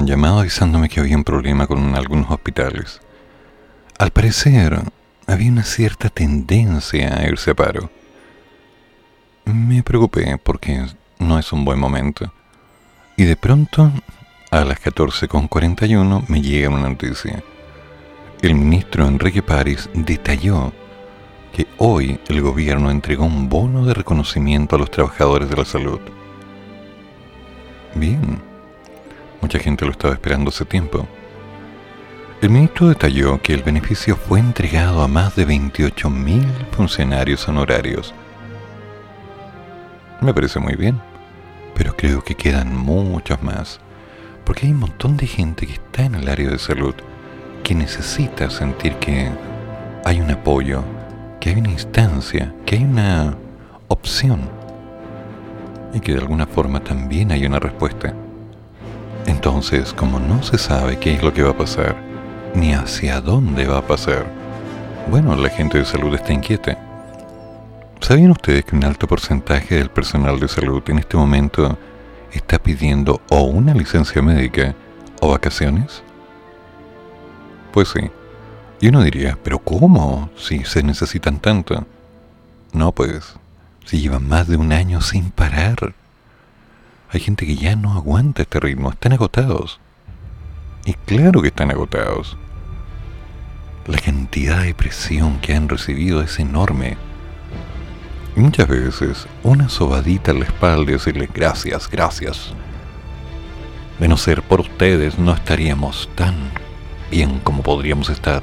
Llamado avisándome que había un problema con algunos hospitales. Al parecer, había una cierta tendencia a irse a paro. Me preocupé porque no es un buen momento. Y de pronto, a las 14.41, me llega una noticia. El ministro Enrique París detalló que hoy el gobierno entregó un bono de reconocimiento a los trabajadores de la salud. Bien, mucha gente lo estaba esperando hace tiempo. El ministro detalló que el beneficio fue entregado a más de 28.000 funcionarios honorarios. Me parece muy bien, pero creo que quedan muchos más, porque hay un montón de gente que está en el área de salud que necesita sentir que hay un apoyo, que hay una instancia, que hay una opción y que de alguna forma también hay una respuesta. Entonces, como no se sabe qué es lo que va a pasar, ni hacia dónde va a pasar, bueno, la gente de salud está inquieta. ¿Sabían ustedes que un alto porcentaje del personal de salud en este momento está pidiendo o una licencia médica o vacaciones? Pues sí. Y uno diría, ¿pero cómo? Si se necesitan tanto. No, pues, si llevan más de un año sin parar. Hay gente que ya no aguanta este ritmo, están agotados. Y claro que están agotados. La cantidad de presión que han recibido es enorme. Y muchas veces una sobadita en la espalda y decirle gracias, gracias. De no ser por ustedes no estaríamos tan bien como podríamos estar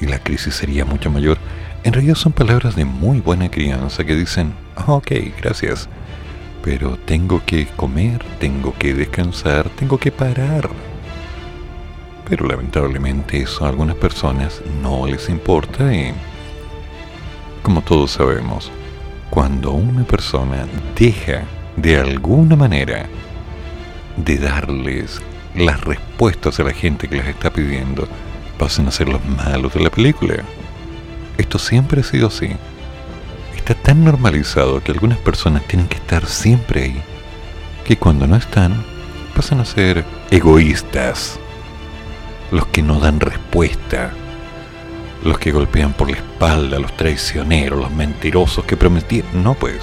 y la crisis sería mucho mayor. En realidad son palabras de muy buena crianza que dicen, ok, gracias, pero tengo que comer, tengo que descansar, tengo que parar. Pero lamentablemente eso a algunas personas no les importa y, como todos sabemos, cuando una persona deja de alguna manera de darles las respuestas a la gente que las está pidiendo, pasan a ser los malos de la película. Esto siempre ha sido así. Está tan normalizado que algunas personas tienen que estar siempre ahí, que cuando no están, pasan a ser egoístas, los que no dan respuesta, los que golpean por la espalda, los traicioneros, los mentirosos que prometieron. No, pues.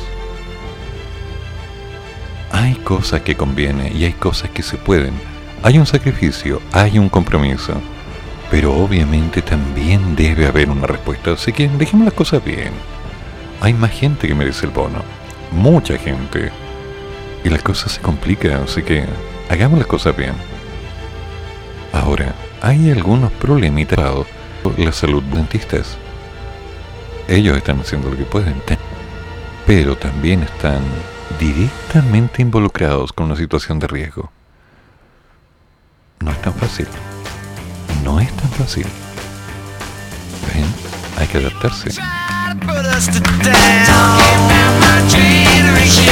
Hay cosas que conviene y hay cosas que se pueden. Hay un sacrificio, hay un compromiso. Pero obviamente también debe haber una respuesta. Así que dejemos las cosas bien. Hay más gente que merece el bono. Mucha gente. Y las cosas se complican, así que hagamos las cosas bien. Ahora, hay algunos problemitas con la salud dentistas. Ellos están haciendo lo que pueden, pero también están directamente involucrados con una situación de riesgo. No es tan fácil. No es tan fácil. Ven, hay que adaptarse. that put us to down. Talking about my generation.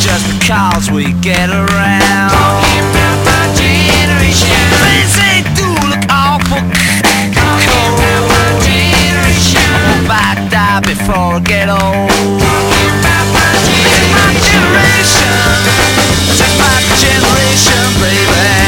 Just because we get around. Talking about my generation. Things they do look awful. Talking cold. about my generation. I hope I die before I get old. Talking about my generation. It's my generation, baby.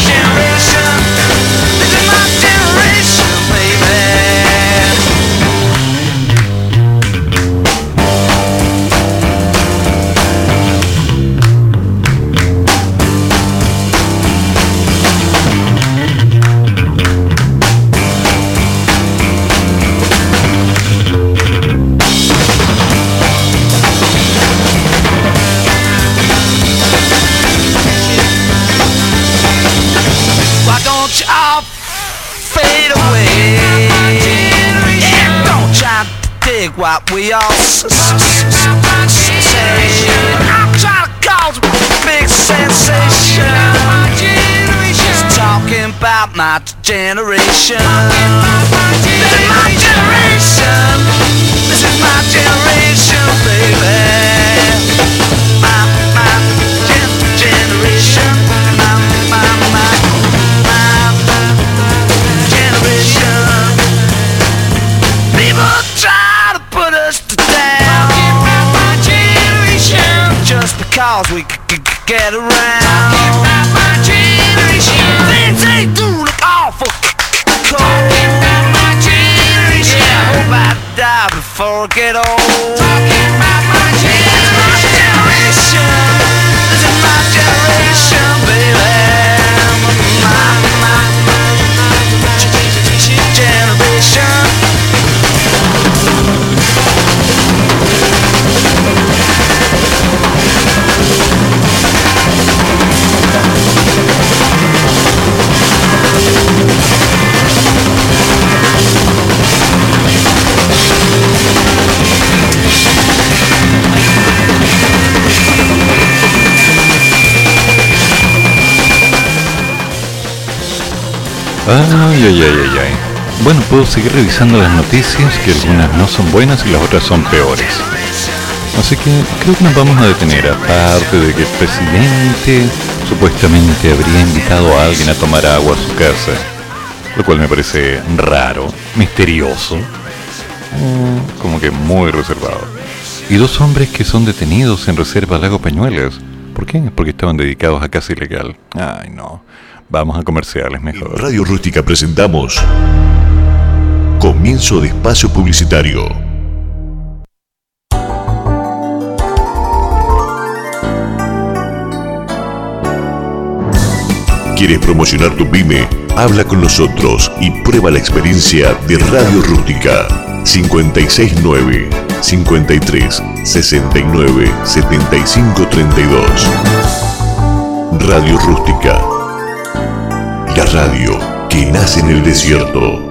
Dig what we all s- s- s- s- say. I'm trying to cause a big sensation. Just talking about my generation. This is my generation. This is my generation, cause we could get around. My generation. Things they do look awful. Talking about my generation. Yeah, I hope I die before I get old. Talking about Ay, ay, ay, ay, ay. Bueno, puedo seguir revisando las noticias, que algunas no son buenas y las otras son peores. Así que creo que nos vamos a detener, aparte de que el presidente supuestamente habría invitado a alguien a tomar agua a su casa, lo cual me parece raro, misterioso, mm, como que muy reservado. Y dos hombres que son detenidos en Reserva Lago Peñuelas. ¿Por qué? Porque estaban dedicados a casa ilegal. Ay, no. Vamos a comerciales mejor. Radio Rústica presentamos Comienzo de Espacio Publicitario. ¿Quieres promocionar tu pyme? Habla con nosotros y prueba la experiencia de Radio Rústica. 569 53 69 75 32 Radio Rústica la radio que nace en el desierto.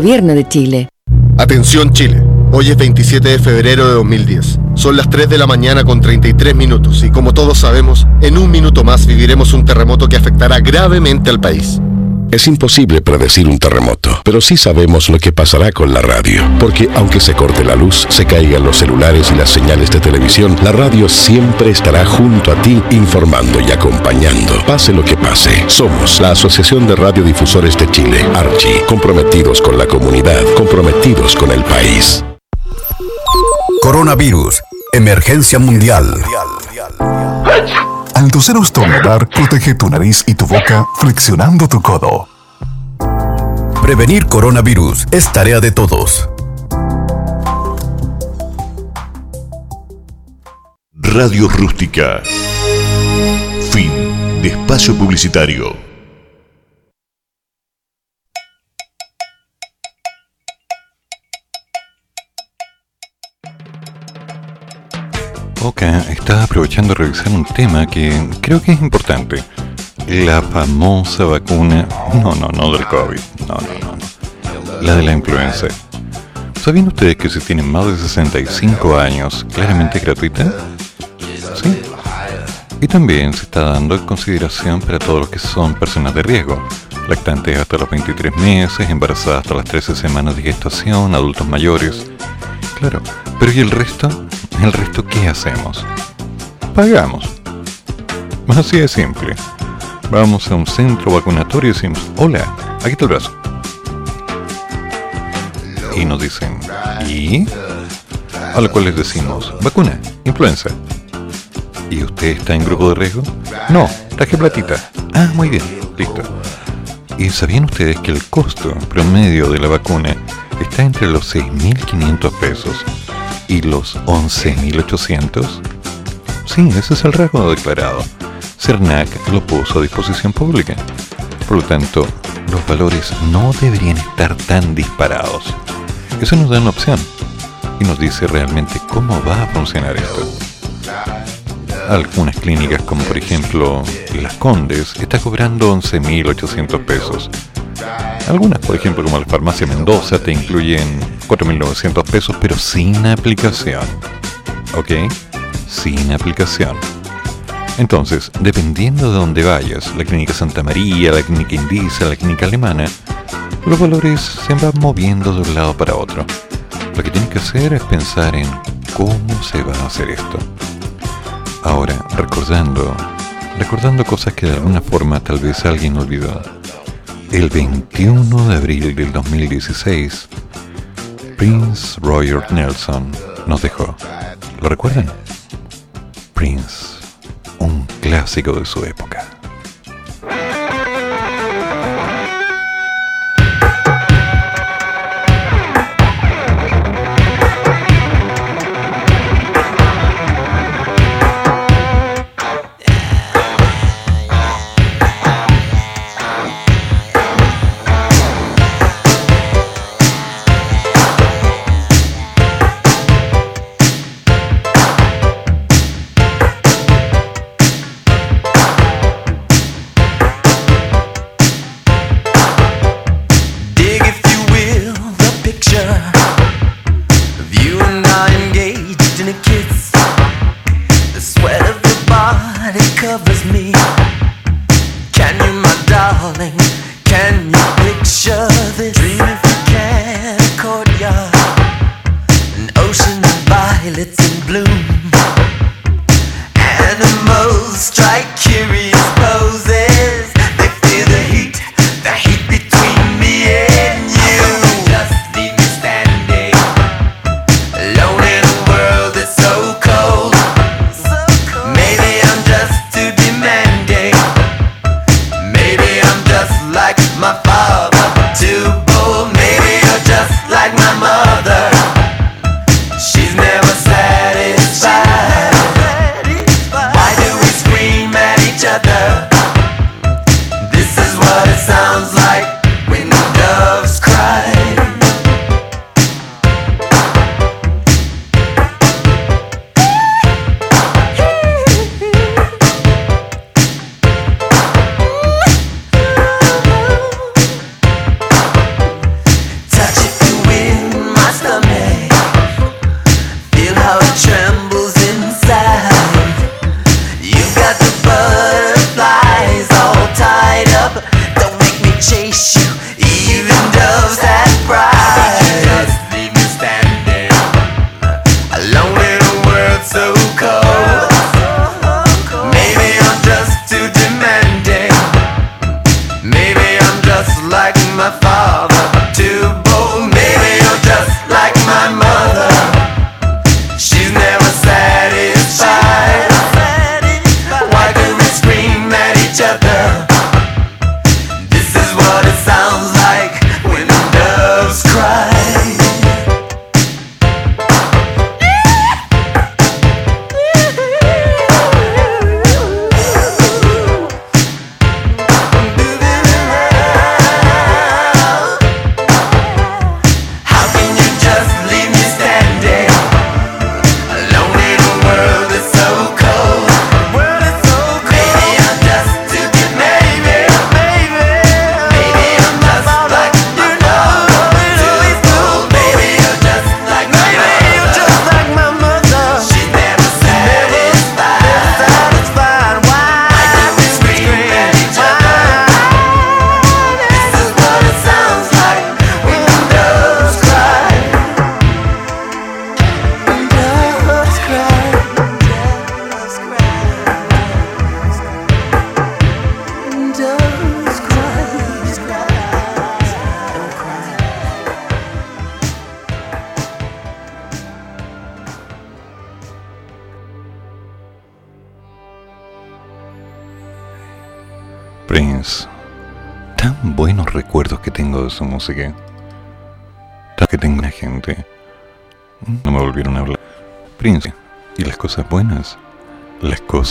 De Chile. Atención Chile. Hoy es 27 de febrero de 2010. Son las 3 de la mañana con 33 minutos y como todos sabemos, en un minuto más viviremos un terremoto que afectará gravemente al país. Es imposible predecir un terremoto, pero sí sabemos lo que pasará con la radio. Porque aunque se corte la luz, se caigan los celulares y las señales de televisión, la radio siempre estará junto a ti informando y acompañando. Pase lo que pase. Somos la Asociación de Radiodifusores de Chile, Archi, comprometidos con la comunidad, comprometidos con el país. Coronavirus. Emergencia mundial. Al toser o estornudar, protege tu nariz y tu boca flexionando tu codo. Prevenir coronavirus es tarea de todos. Radio Rústica. Fin de espacio publicitario. Estaba aprovechando de revisar un tema que creo que es importante. La famosa vacuna. No, no, no del COVID. No, no, no. no. La de la influenza. ¿Sabían ustedes que si tienen más de 65 años, claramente gratuita? Sí. Y también se está dando en consideración para todos los que son personas de riesgo. Lactantes hasta los 23 meses, embarazadas hasta las 13 semanas de gestación, adultos mayores. Claro, pero ¿y el resto? ¿El resto qué hacemos? Pagamos. Así de simple. Vamos a un centro vacunatorio y decimos, hola, aquí está el brazo. Y nos dicen, ¿y? A lo cual les decimos, vacuna, influenza. ¿Y usted está en grupo de riesgo? No, traje platita. Ah, muy bien, listo. ¿Y sabían ustedes que el costo promedio de la vacuna está entre los 6.500 pesos y los 11.800? Sí, ese es el rasgo declarado. CERNAC lo puso a disposición pública. Por lo tanto, los valores no deberían estar tan disparados. Eso nos da una opción y nos dice realmente cómo va a funcionar esto. Algunas clínicas, como por ejemplo Las Condes, está cobrando 11.800 pesos. Algunas, por ejemplo, como la Farmacia Mendoza, te incluyen 4.900 pesos, pero sin aplicación. ¿ok? Sin aplicación. Entonces, dependiendo de dónde vayas, la clínica Santa María, la clínica Indisa, la clínica alemana, los valores se van moviendo de un lado para otro. Lo que tienes que hacer es pensar en cómo se va a hacer esto. Ahora, recordando, recordando cosas que de alguna forma tal vez alguien olvidó. El 21 de abril del 2016, Prince Roger Nelson nos dejó. ¿Lo recuerdan? Prince, un clásico de su época.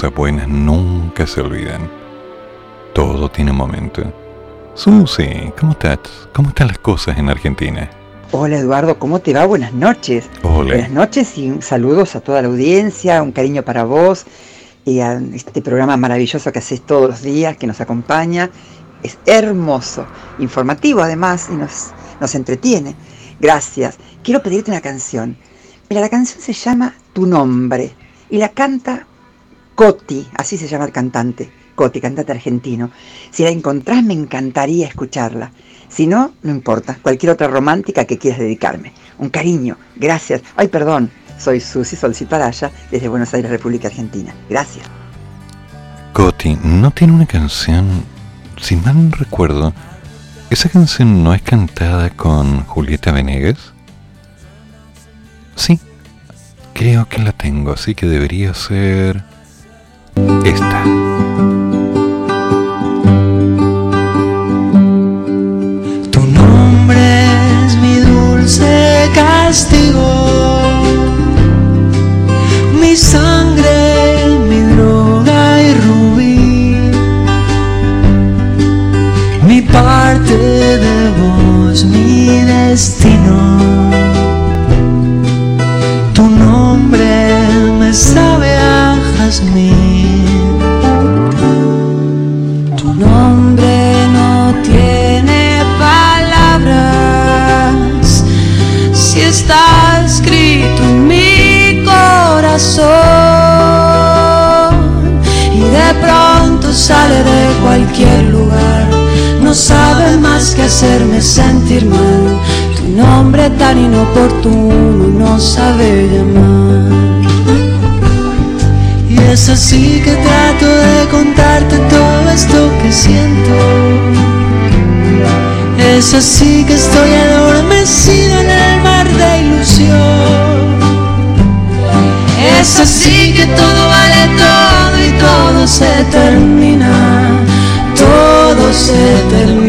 Cosas buenas nunca se olvidan. Todo tiene un momento. Susi, ¿cómo estás? ¿Cómo están las cosas en Argentina? Hola Eduardo, ¿cómo te va? Buenas noches. Hola. Buenas noches y saludos a toda la audiencia, un cariño para vos y a este programa maravilloso que haces todos los días, que nos acompaña. Es hermoso, informativo además y nos, nos entretiene. Gracias. Quiero pedirte una canción. Mira, la canción se llama Tu nombre y la canta Coti, así se llama el cantante, Coti, cantante argentino. Si la encontrás me encantaría escucharla. Si no, no importa, cualquier otra romántica que quieras dedicarme. Un cariño, gracias. Ay, perdón, soy Susi Solcito Araya desde Buenos Aires, República Argentina. Gracias. Coti, ¿no tiene una canción? Si mal no recuerdo, ¿esa canción no es cantada con Julieta Venegas? Sí, creo que la tengo, así que debería ser esta. Inoportuno no sabe llamar. Y es así que trato de contarte todo esto que siento. Es así que estoy adormecido en el mar de ilusión. Es así que todo vale todo y todo se termina. Todo se termina.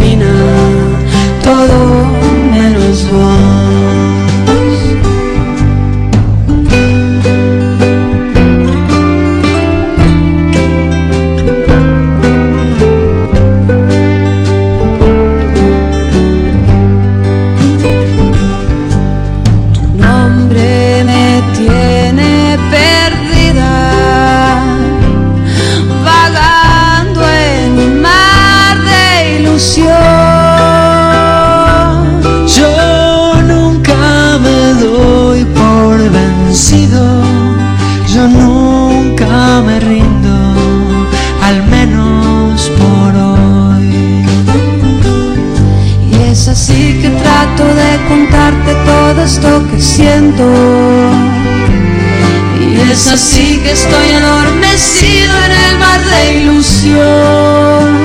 Esto que siento. Y es así que estoy adormecido en el mar de ilusión.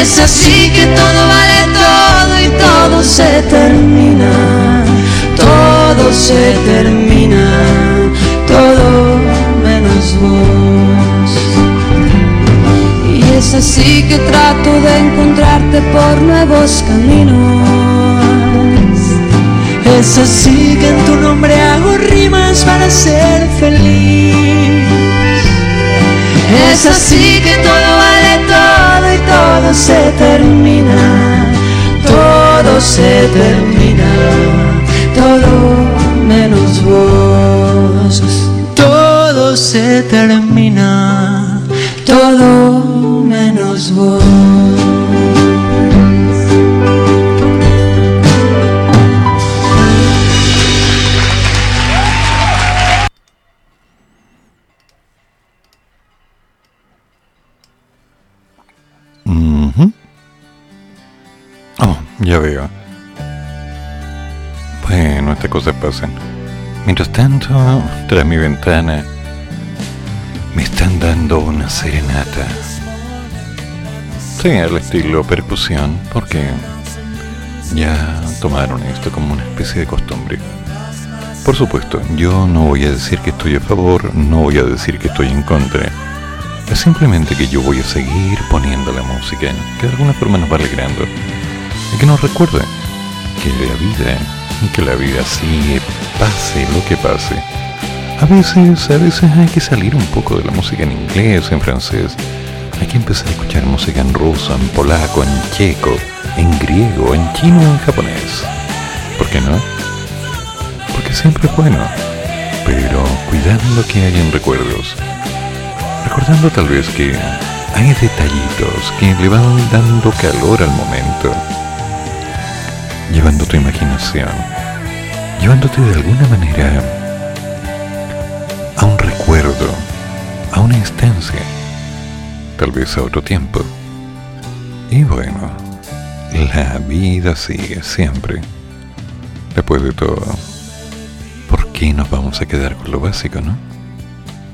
Es así que todo vale todo y todo se termina. Todo se termina. Todo menos vos. Y es así que trato de encontrarte por nuevos caminos. Es así que en tu nombre hago rimas para ser feliz. Es así que todo vale todo y todo se termina. Todo se termina. Todo menos vos. Todo se termina. Todo menos vos. Mientras tanto, tras mi ventana, me están dando una serenata. Sí, al estilo percusión, porque ya tomaron esto como una especie de costumbre. Por supuesto, yo no voy a decir que estoy a favor, no voy a decir que estoy en contra. Es simplemente que yo voy a seguir poniendo la música que de alguna forma nos va alegrando y que nos recuerde que la vida, que la vida sigue, pase lo que pase. A veces, a veces hay que salir un poco de la música en inglés, en francés. Hay que empezar a escuchar música en ruso, en polaco, en checo, en griego, en chino, en japonés. ¿Por qué no? Porque siempre es bueno, pero cuidando que hayan recuerdos recordando tal vez que hay detallitos que le van dando calor al momento, llevando tu imaginación, llevándote de alguna manera a un recuerdo, a una instancia, tal vez a otro tiempo. Y bueno, la vida sigue siempre. Después de todo, ¿por qué nos vamos a quedar con lo básico, no?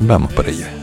Vamos para allá.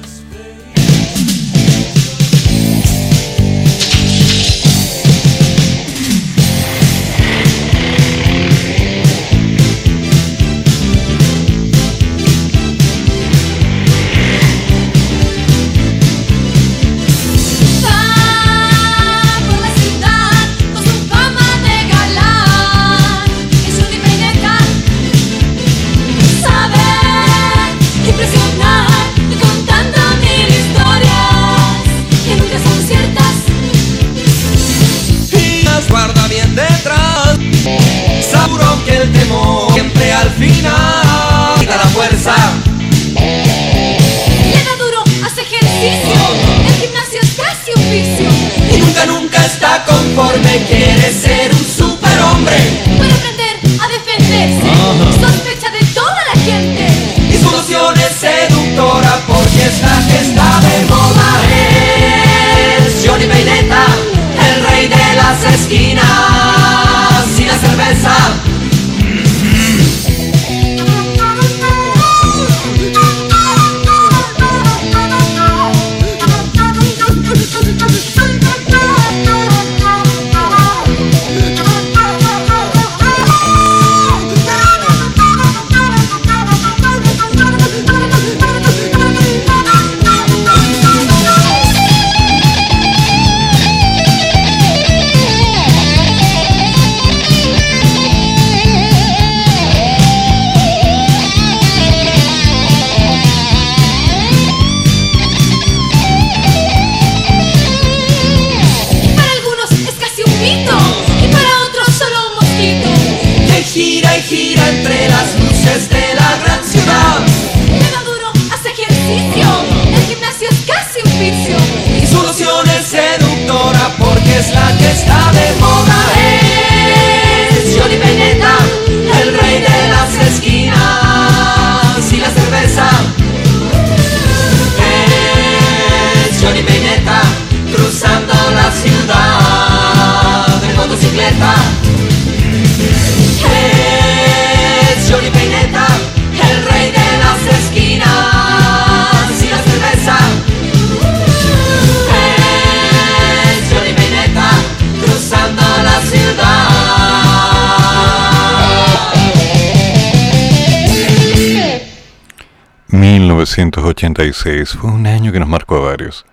1986 fue un año que nos marcó a varios.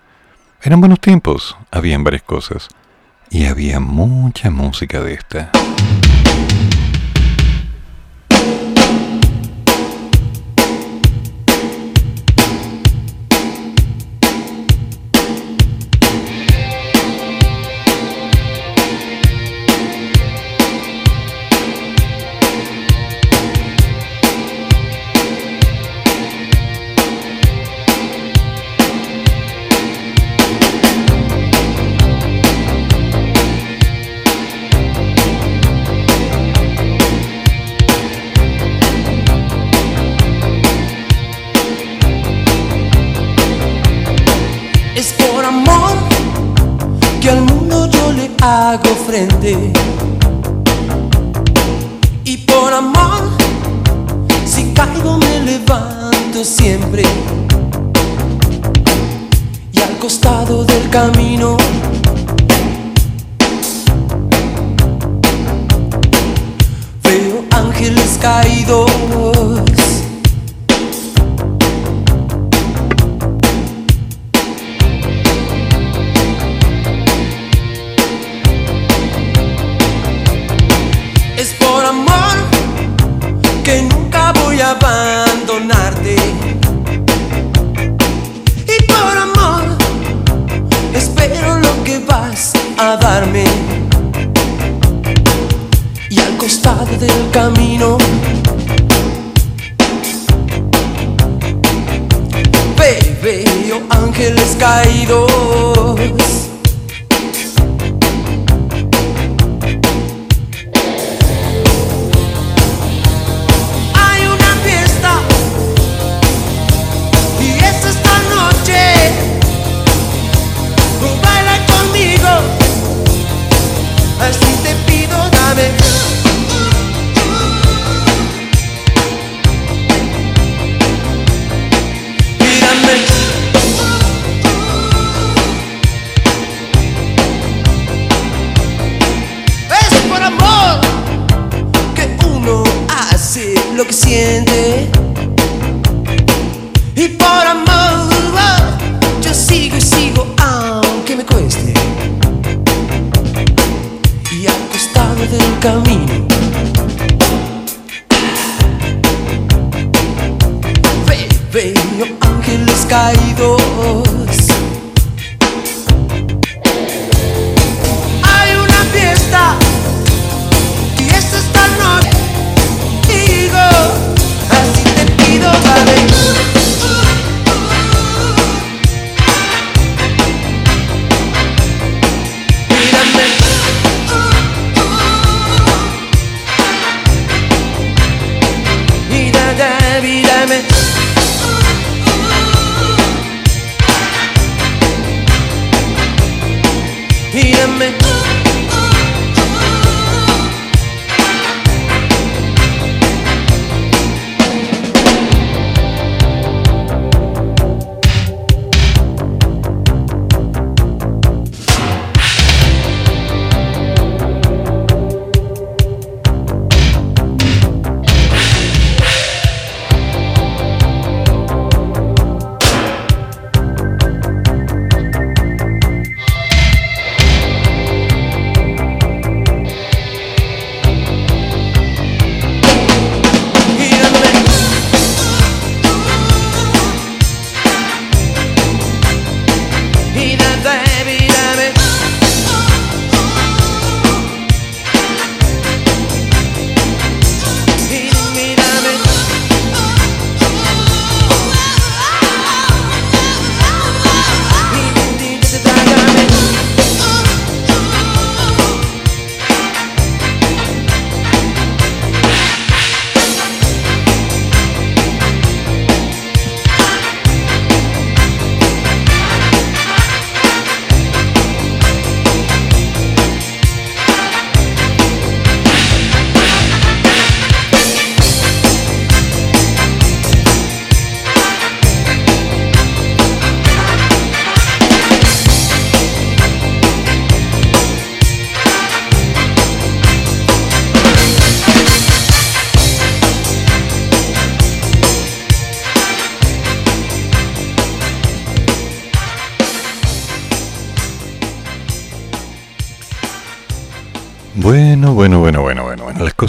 Eran buenos tiempos, habían varias cosas y había mucha música de esta.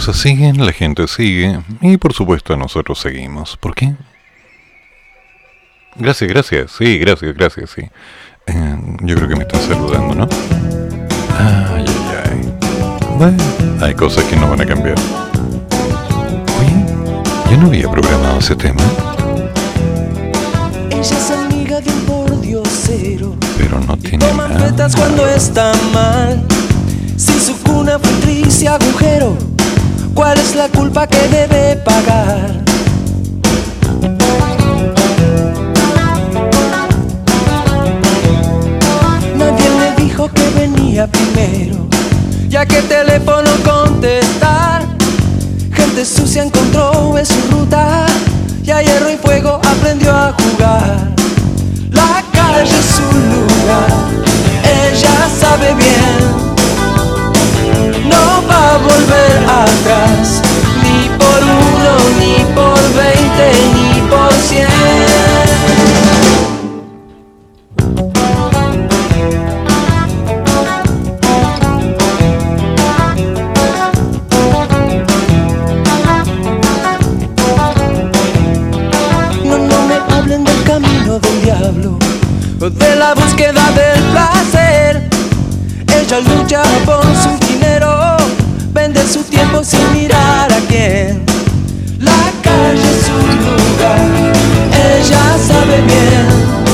Cosas siguen, la gente sigue y por supuesto nosotros seguimos. ¿Por qué? Gracias, gracias. Sí, gracias, gracias, sí. Eh, yo creo que me están saludando, ¿no? Ay, ay, ay. Bueno, hay cosas que no van a cambiar. Oye, yo no había programado ese tema, Ella es amiga de un pordiosero. pero no tiene nada. cuando está mal. Si su cuna fue triste agujero, ¿cuál es la culpa que debe pagar? Nadie le dijo que venía primero, ya que teléfono contestar. Gente sucia encontró en su ruta y a hierro y fuego aprendió a jugar. La calle es su lugar, ella sabe bien. Volver atrás, ni por uno, ni por veinte, ni por cien. No, me hablen del camino del diablo, de la búsqueda del placer. Ella lucha por su su tiempo sin mirar a quién. La calle es su lugar, ella sabe bien.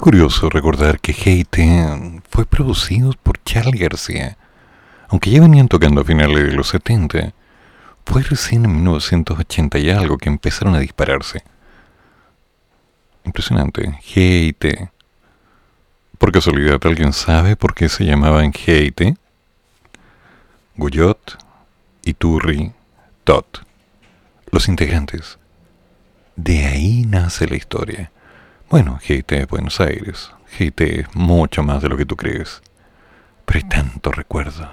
Curioso recordar que Heite fue producido por Charlie García. Aunque ya venían tocando a finales de los 70, fue recién en 1980 y algo que empezaron a dispararse. Impresionante. Heite. Por casualidad, ¿alguien sabe por qué se llamaban Heite? Guyot, Iturri, Tot. Los integrantes. De ahí nace la historia. Bueno, GT es Buenos Aires. GT es mucho más de lo que tú crees. Pero hay tanto recuerdo.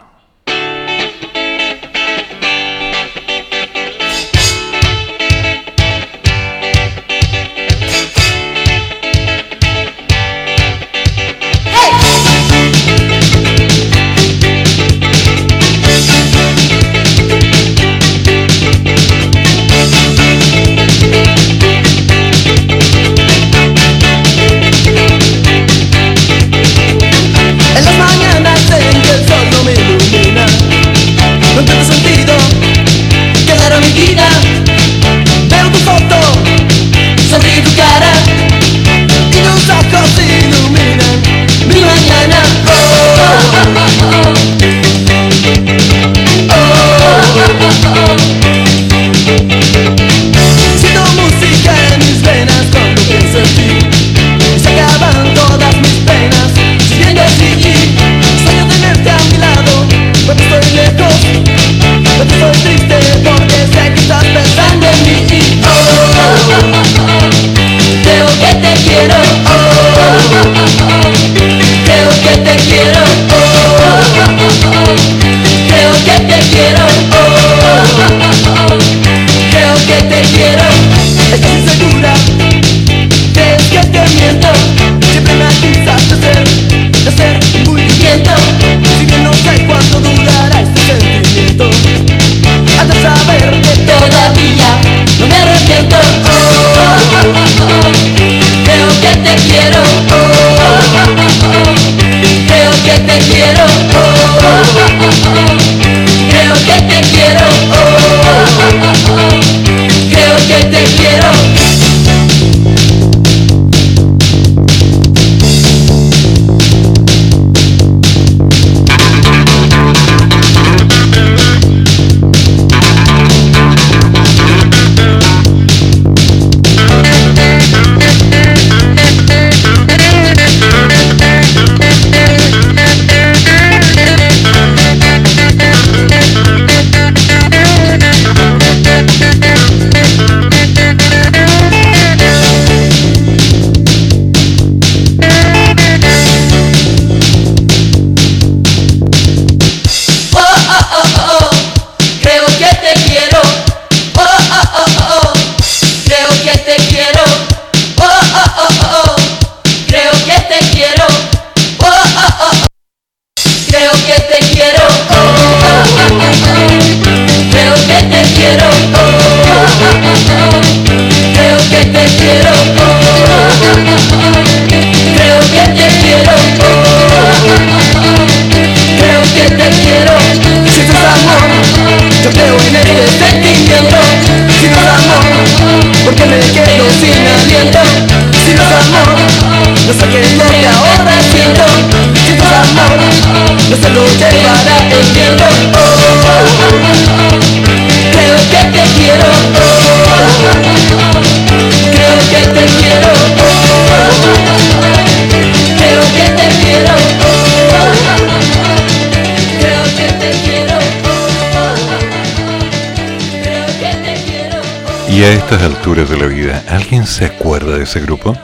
Estas alturas de la vida, ¿alguien se acuerda de ese grupo?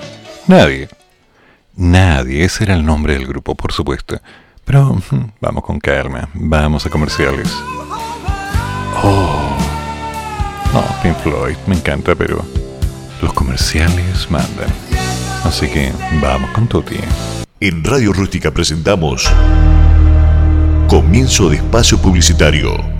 Nadie. Nadie, ese era el nombre del grupo, por supuesto. Pero mm, vamos con calma, vamos a comerciales. Oh. No, Pink Floyd, me encanta, pero los comerciales mandan. Así que vamos con Tuti. En Radio Rústica presentamos Comienzo de espacio publicitario.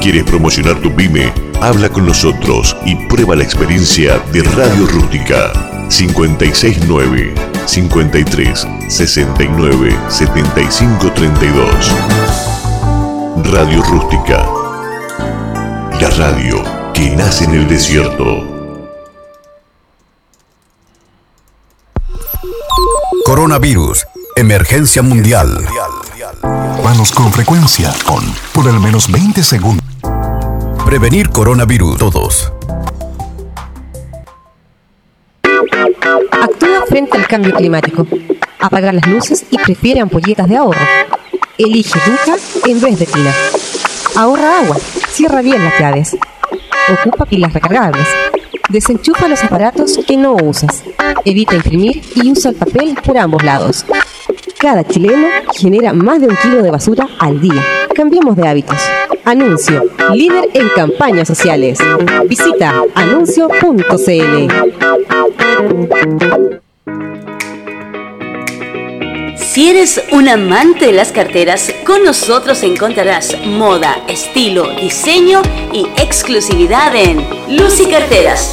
¿Quieres promocionar tu pyme? Habla con nosotros y prueba la experiencia de Radio Rústica. 569 53 69 75 32. Radio Rústica. La radio que nace en el desierto. Coronavirus. Emergencia mundial. Manos con frecuencia con por al menos 20 segundos. Prevenir coronavirus. Todos. Actúa frente al cambio climático. Apaga las luces y prefiere ampolletas de ahorro. Elige ducha en vez de tina. Ahorra agua. Cierra bien las llaves. Ocupa pilas recargables. Desenchufa los aparatos que no usas. Evita imprimir y usa el papel por ambos lados. Cada chileno genera más de un kilo de basura al día. Cambiemos de hábitos. Anuncio. Líder en campañas sociales. Visita anuncio.cl. Si eres un amante de las carteras, con nosotros encontrarás moda, estilo, diseño y exclusividad en Lucy Carteras.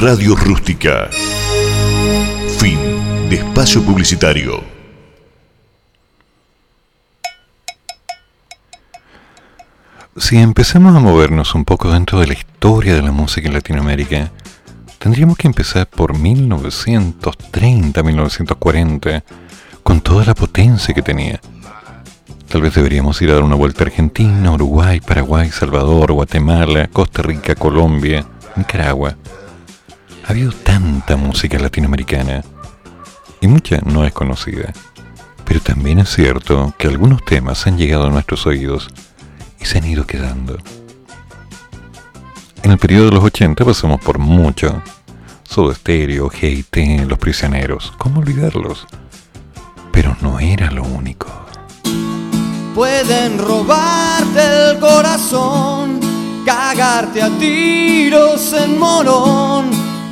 Radio Rústica. Fin de espacio publicitario. Si empezamos a movernos un poco dentro de la historia de la música en Latinoamérica, tendríamos que empezar por 1930-1940, con toda la potencia que tenía. Tal vez deberíamos ir a dar una vuelta a Argentina, Uruguay, Paraguay, Salvador, Guatemala, Costa Rica, Colombia, Nicaragua. Ha habido tanta música latinoamericana y mucha no es conocida. Pero también es cierto que algunos temas han llegado a nuestros oídos y se han ido quedando. En el periodo de los 80 pasamos por mucho. Soda Stereo, GT, Los Prisioneros. ¿Cómo olvidarlos? Pero no era lo único. Pueden robarte el corazón, cagarte a tiros en morón,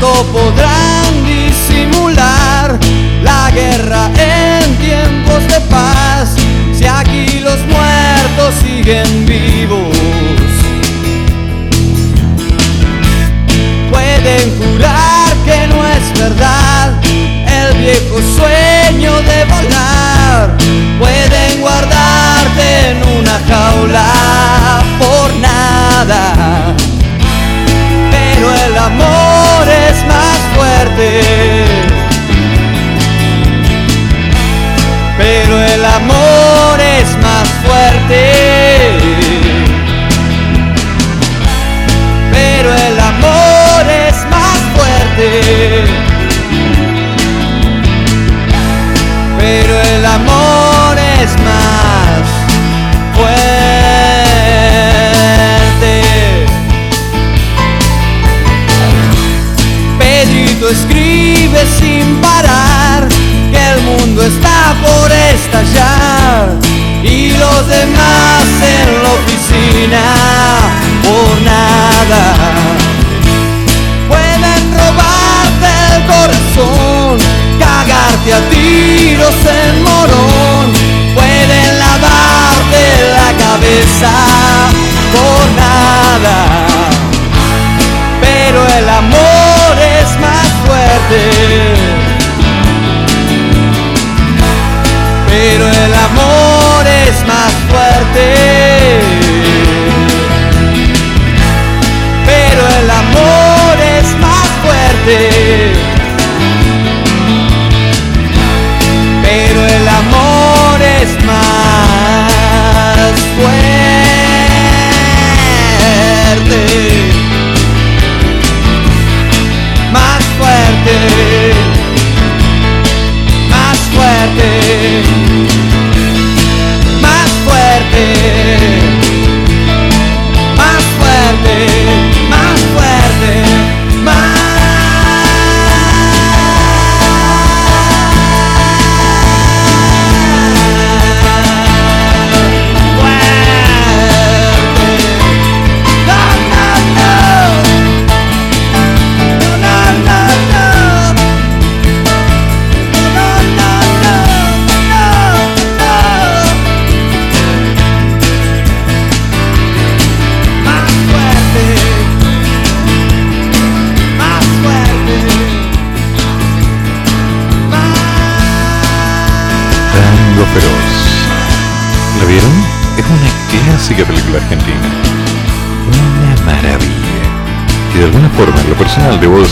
¿Cuánto podrán disimular la guerra en tiempos de paz? Si aquí los muertos siguen vivos. Pueden jurar que no es verdad el viejo sueño de volar. Pueden guardarte en una jaula por nada. Pero el amor fuerte.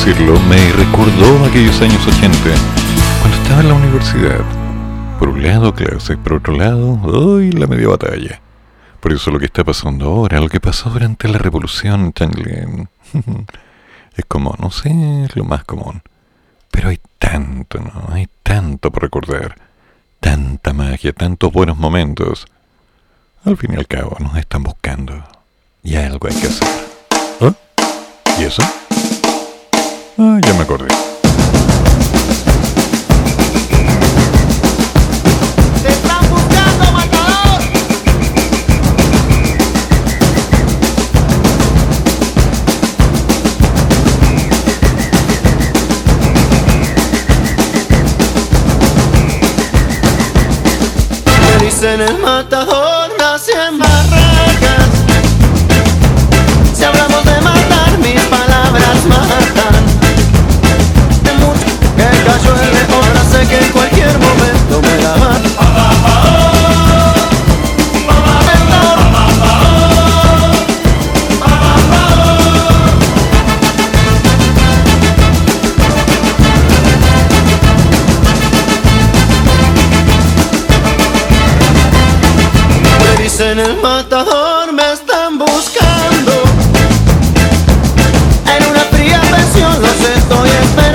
Decirlo, me recordó aquellos años 80, cuando estaba en la universidad. Por un lado, clases, por otro lado, hoy la media batalla. Por eso lo que está pasando ahora, lo que pasó durante la revolución también, <laughs> es como, no sé, es lo más común. Pero hay tanto, ¿no? Hay tanto por recordar. Tanta magia, tantos buenos momentos. Al fin y al cabo, nos están buscando. Y algo hay que hacer. ¿Ah? ¿Y eso? Ah, ya me acordé. Dicen el matador, en que en cualquier momento me la van. Me dicen el matador, me están buscando. En una fría pensión los estoy esperando.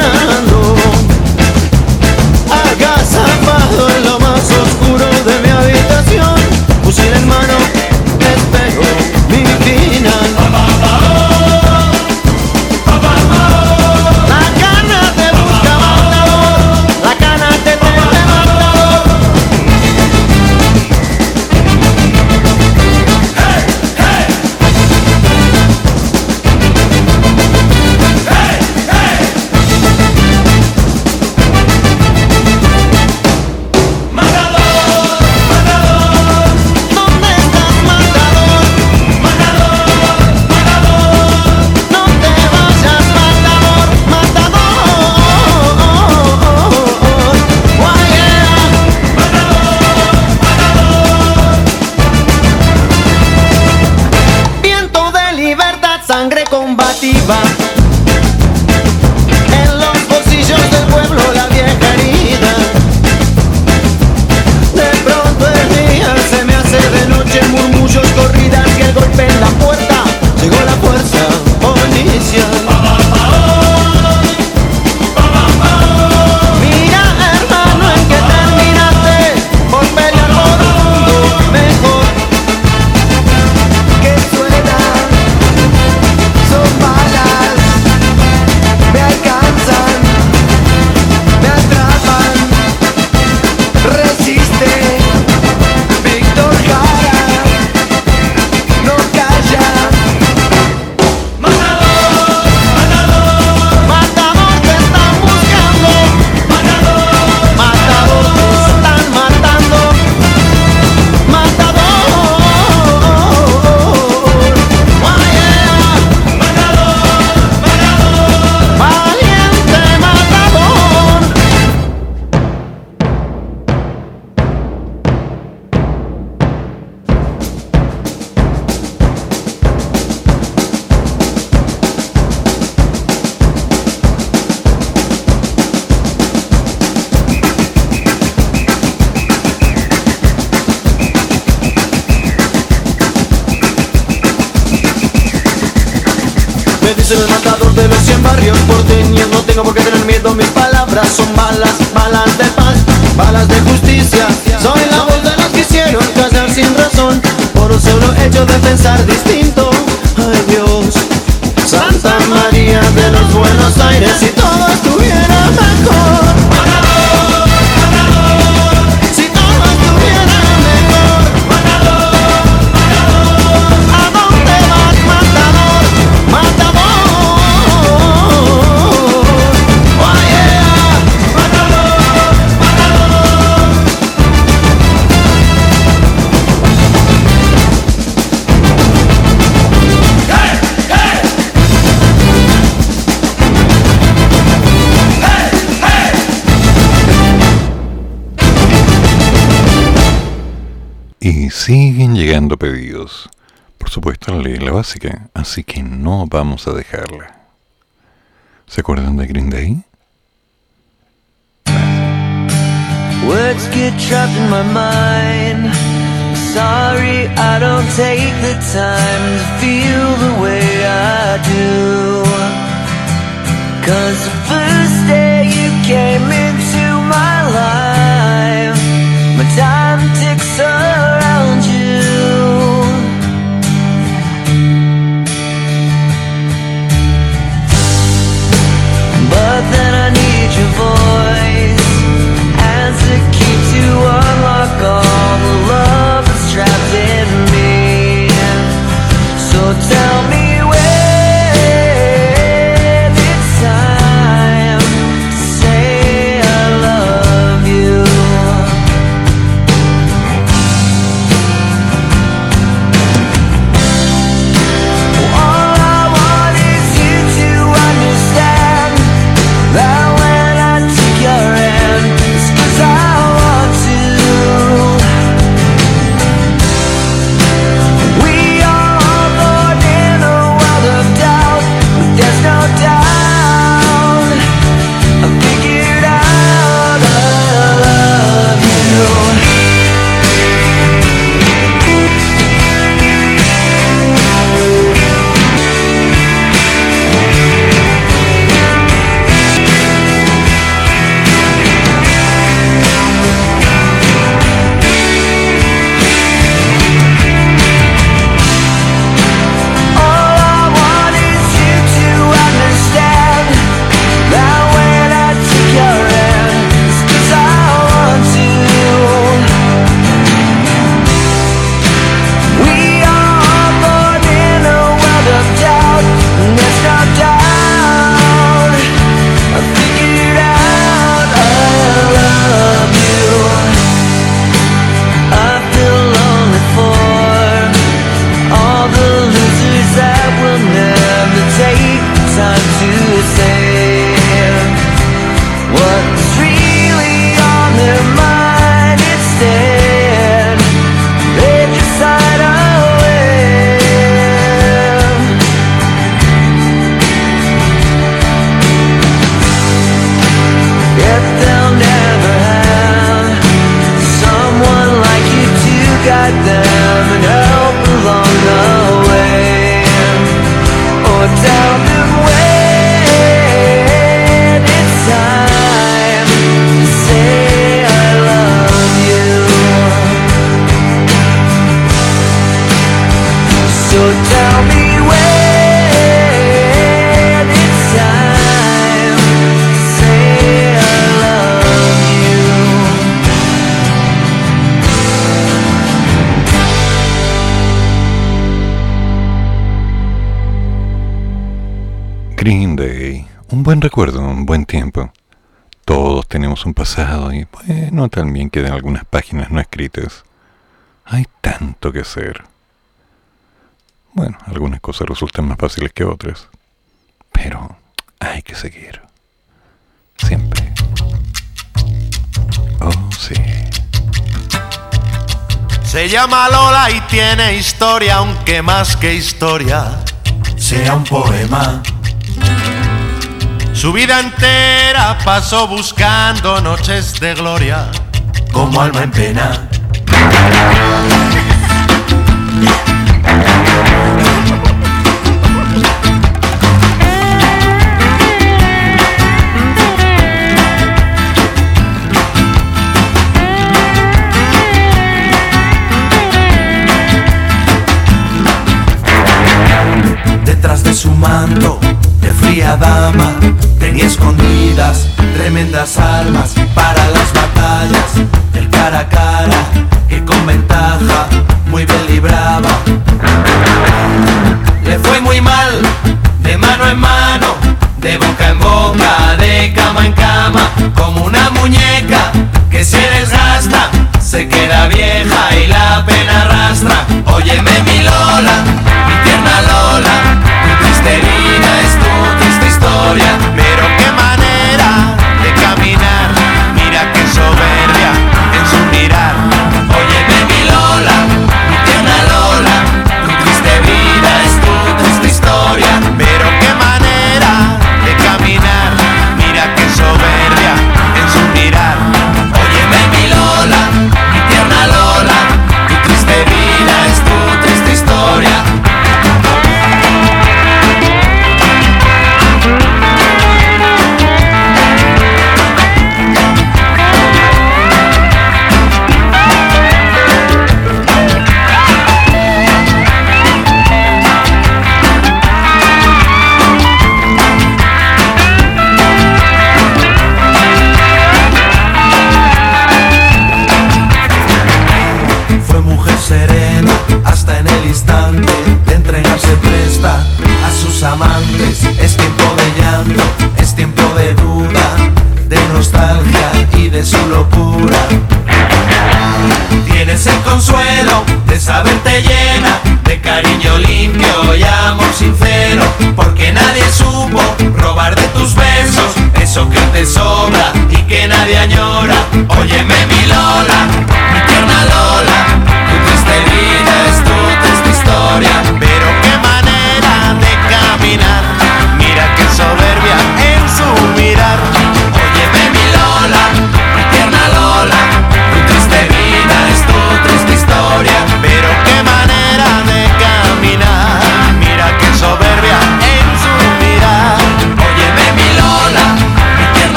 enviando pedidos. Por supuesto, la ley es la básica, así que no vamos a dejarla. ¿Se acuerdan de Green Day? Words get trapped in my mind. Sorry, I don't take the time to feel the way I do. Cause the first day you came into my life, my time. buen recuerdo, un buen tiempo. Todos tenemos un pasado y, bueno, también quedan algunas páginas no escritas. Hay tanto que hacer. Bueno, algunas cosas resultan más fáciles que otras. Pero hay que seguir. Siempre. Oh, sí. Se llama Lola y tiene historia, aunque más que historia sea un poema. Su vida entera pasó buscando noches de gloria como alma en pena.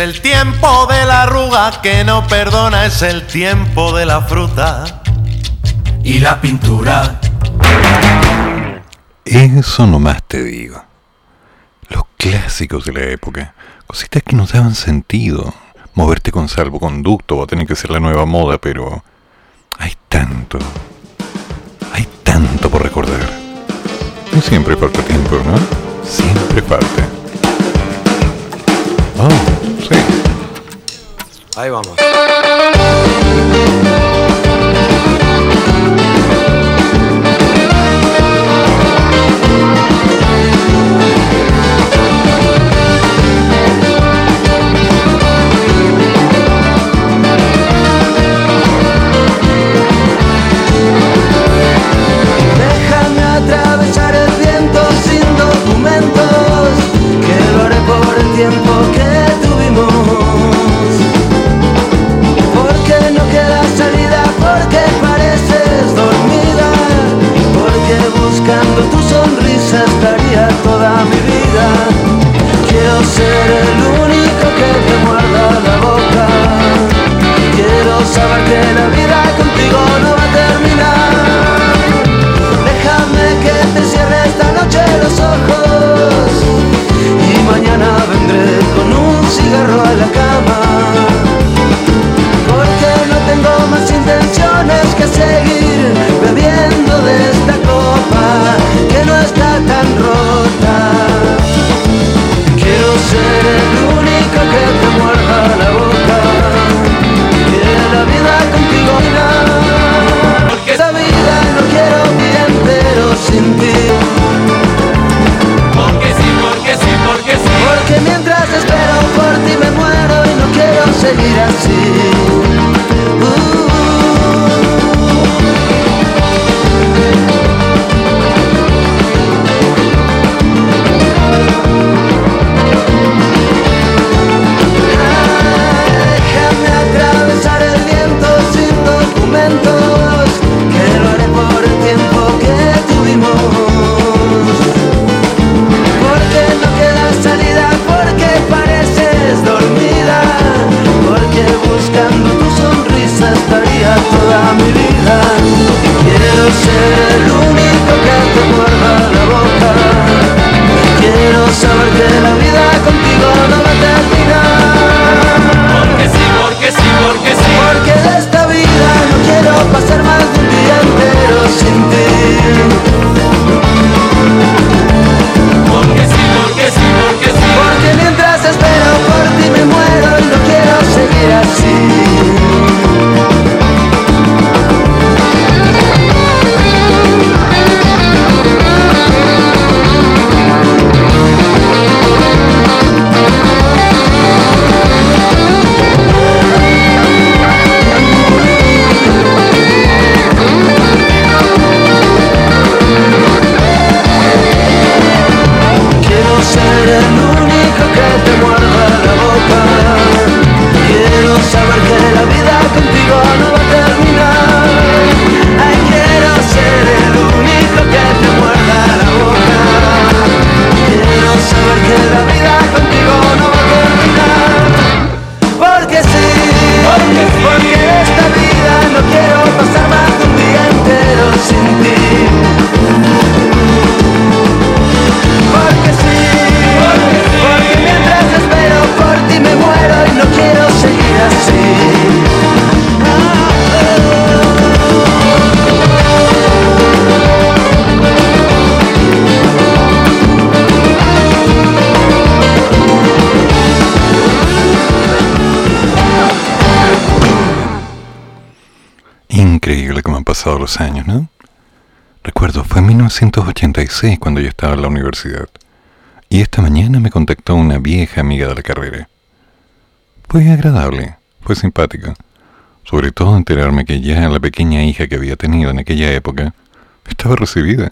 el tiempo de la arruga que no perdona, es el tiempo de la fruta y la pintura. Eso nomás te digo. Los clásicos de la época, cositas que no daban sentido. Moverte con salvoconducto va a tener que ser la nueva moda, pero hay tanto, hay tanto por recordar. No siempre falta tiempo, ¿no? Siempre falta. Oh. Ahí vamos. años, ¿no? Recuerdo, fue en 1986 cuando yo estaba en la universidad. Y esta mañana me contactó una vieja amiga de la carrera. Fue agradable, fue simpática. Sobre todo enterarme que ya la pequeña hija que había tenido en aquella época estaba recibida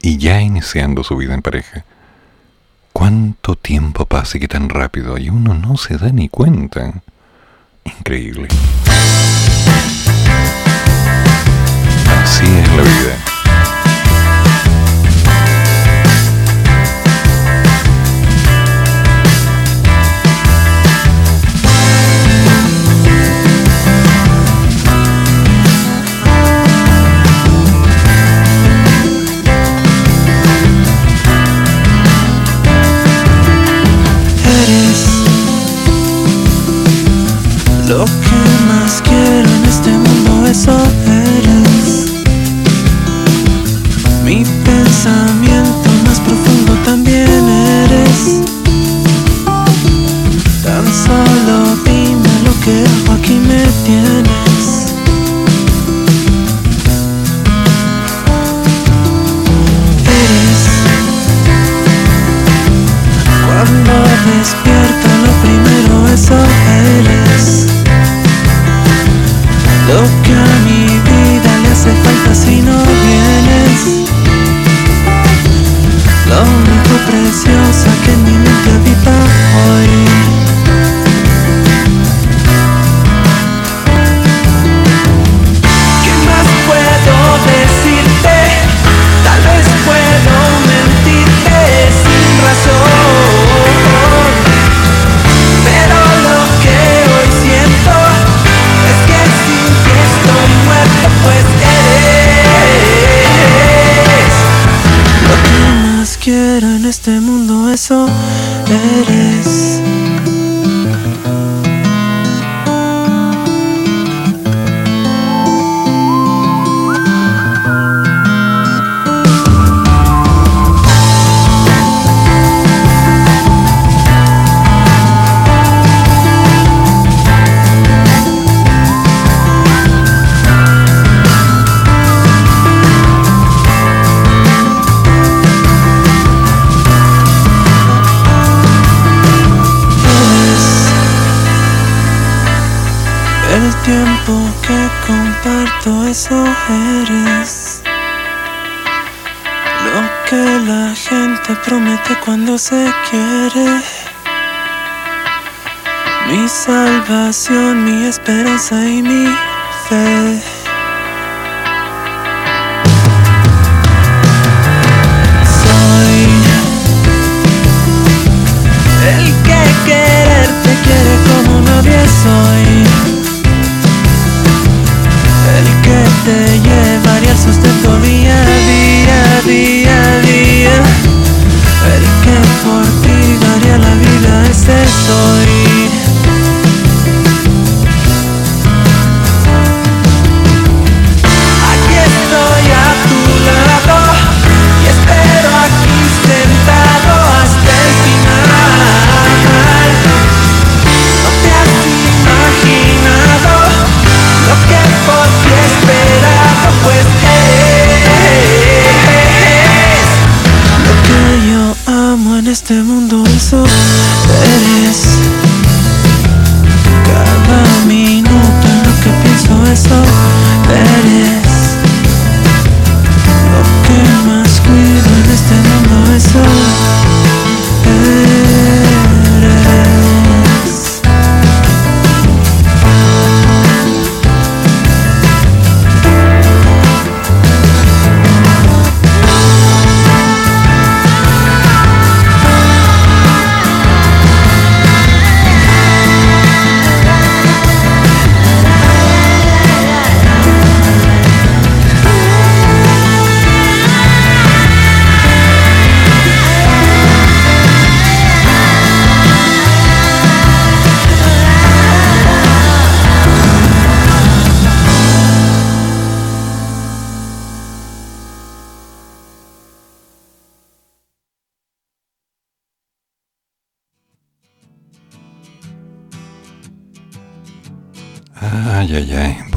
y ya iniciando su vida en pareja. ¿Cuánto tiempo pasa y qué tan rápido? Y uno no se da ni cuenta. Increíble.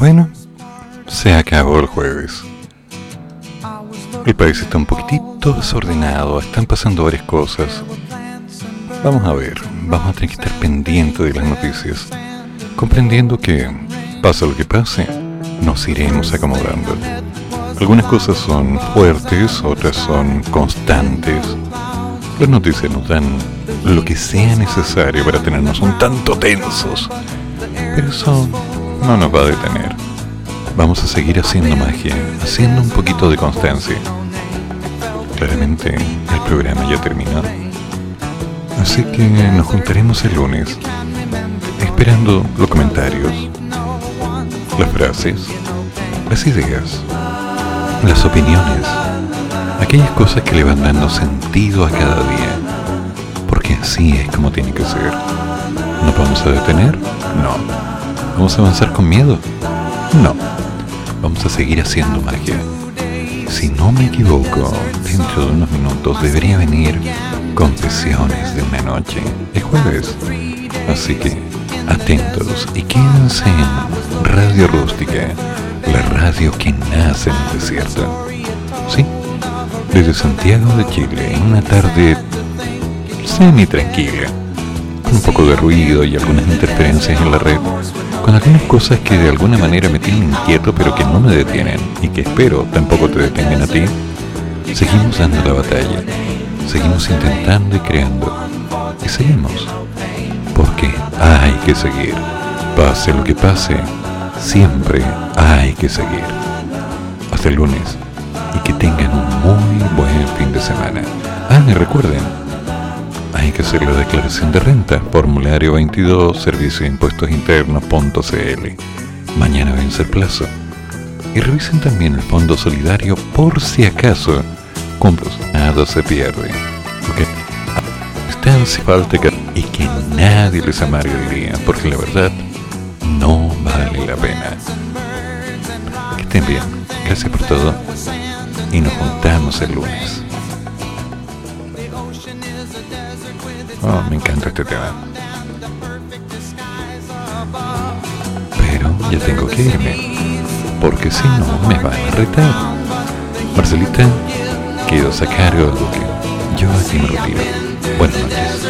Bueno, se acabó el jueves. El país está un poquitito desordenado, están pasando varias cosas. Vamos a ver, vamos a tener que estar pendiente de las noticias, comprendiendo que, pasa lo que pase, nos iremos acomodando. Algunas cosas son fuertes, otras son constantes. Las noticias nos dan lo que sea necesario para tenernos un tanto tensos. Pero eso no nos va a detener. Vamos a seguir haciendo magia, haciendo un poquito de constancia. Claramente el programa ya terminó. Así que nos juntaremos el lunes, esperando los comentarios, las frases, las ideas, las opiniones, aquellas cosas que le van dando sentido a cada día. Porque así es como tiene que ser. ¿Nos vamos a detener? No. ¿Vamos a avanzar con miedo? No. Vamos a seguir haciendo magia. Si no me equivoco, dentro de unos minutos debería venir Confesiones de una noche. Es jueves. Así que atentos y quédense en Radio Rústica, la radio que nace en el desierto. Sí, desde Santiago de Chile, en una tarde semi tranquila, con un poco de ruido y algunas interferencias en la red, con algunas cosas que de alguna manera me tienen inquieto pero que no me detienen y que espero tampoco te detengan a ti, seguimos dando la batalla, seguimos intentando y creando, y seguimos, porque hay que seguir, pase lo que pase, siempre hay que seguir. Hasta el lunes. Y que tengan un muy buen fin de semana. Ah, y recuerden, hay que hacer la declaración de renta, formulario 22, servicio de impuestos internos.cl. Mañana vence el plazo. Y revisen también el fondo solidario por si acaso compros. Nada se pierde. Ok. Están si falta y que nadie les amargue porque la verdad no vale la pena. Que estén bien. Gracias por todo. Y nos juntamos el lunes. Oh, me encanta este tema. Pero ya tengo que irme. Porque si no, me van a retar. Marcelita, quedas a cargo de que yo aquí me retiro. Buenas noches.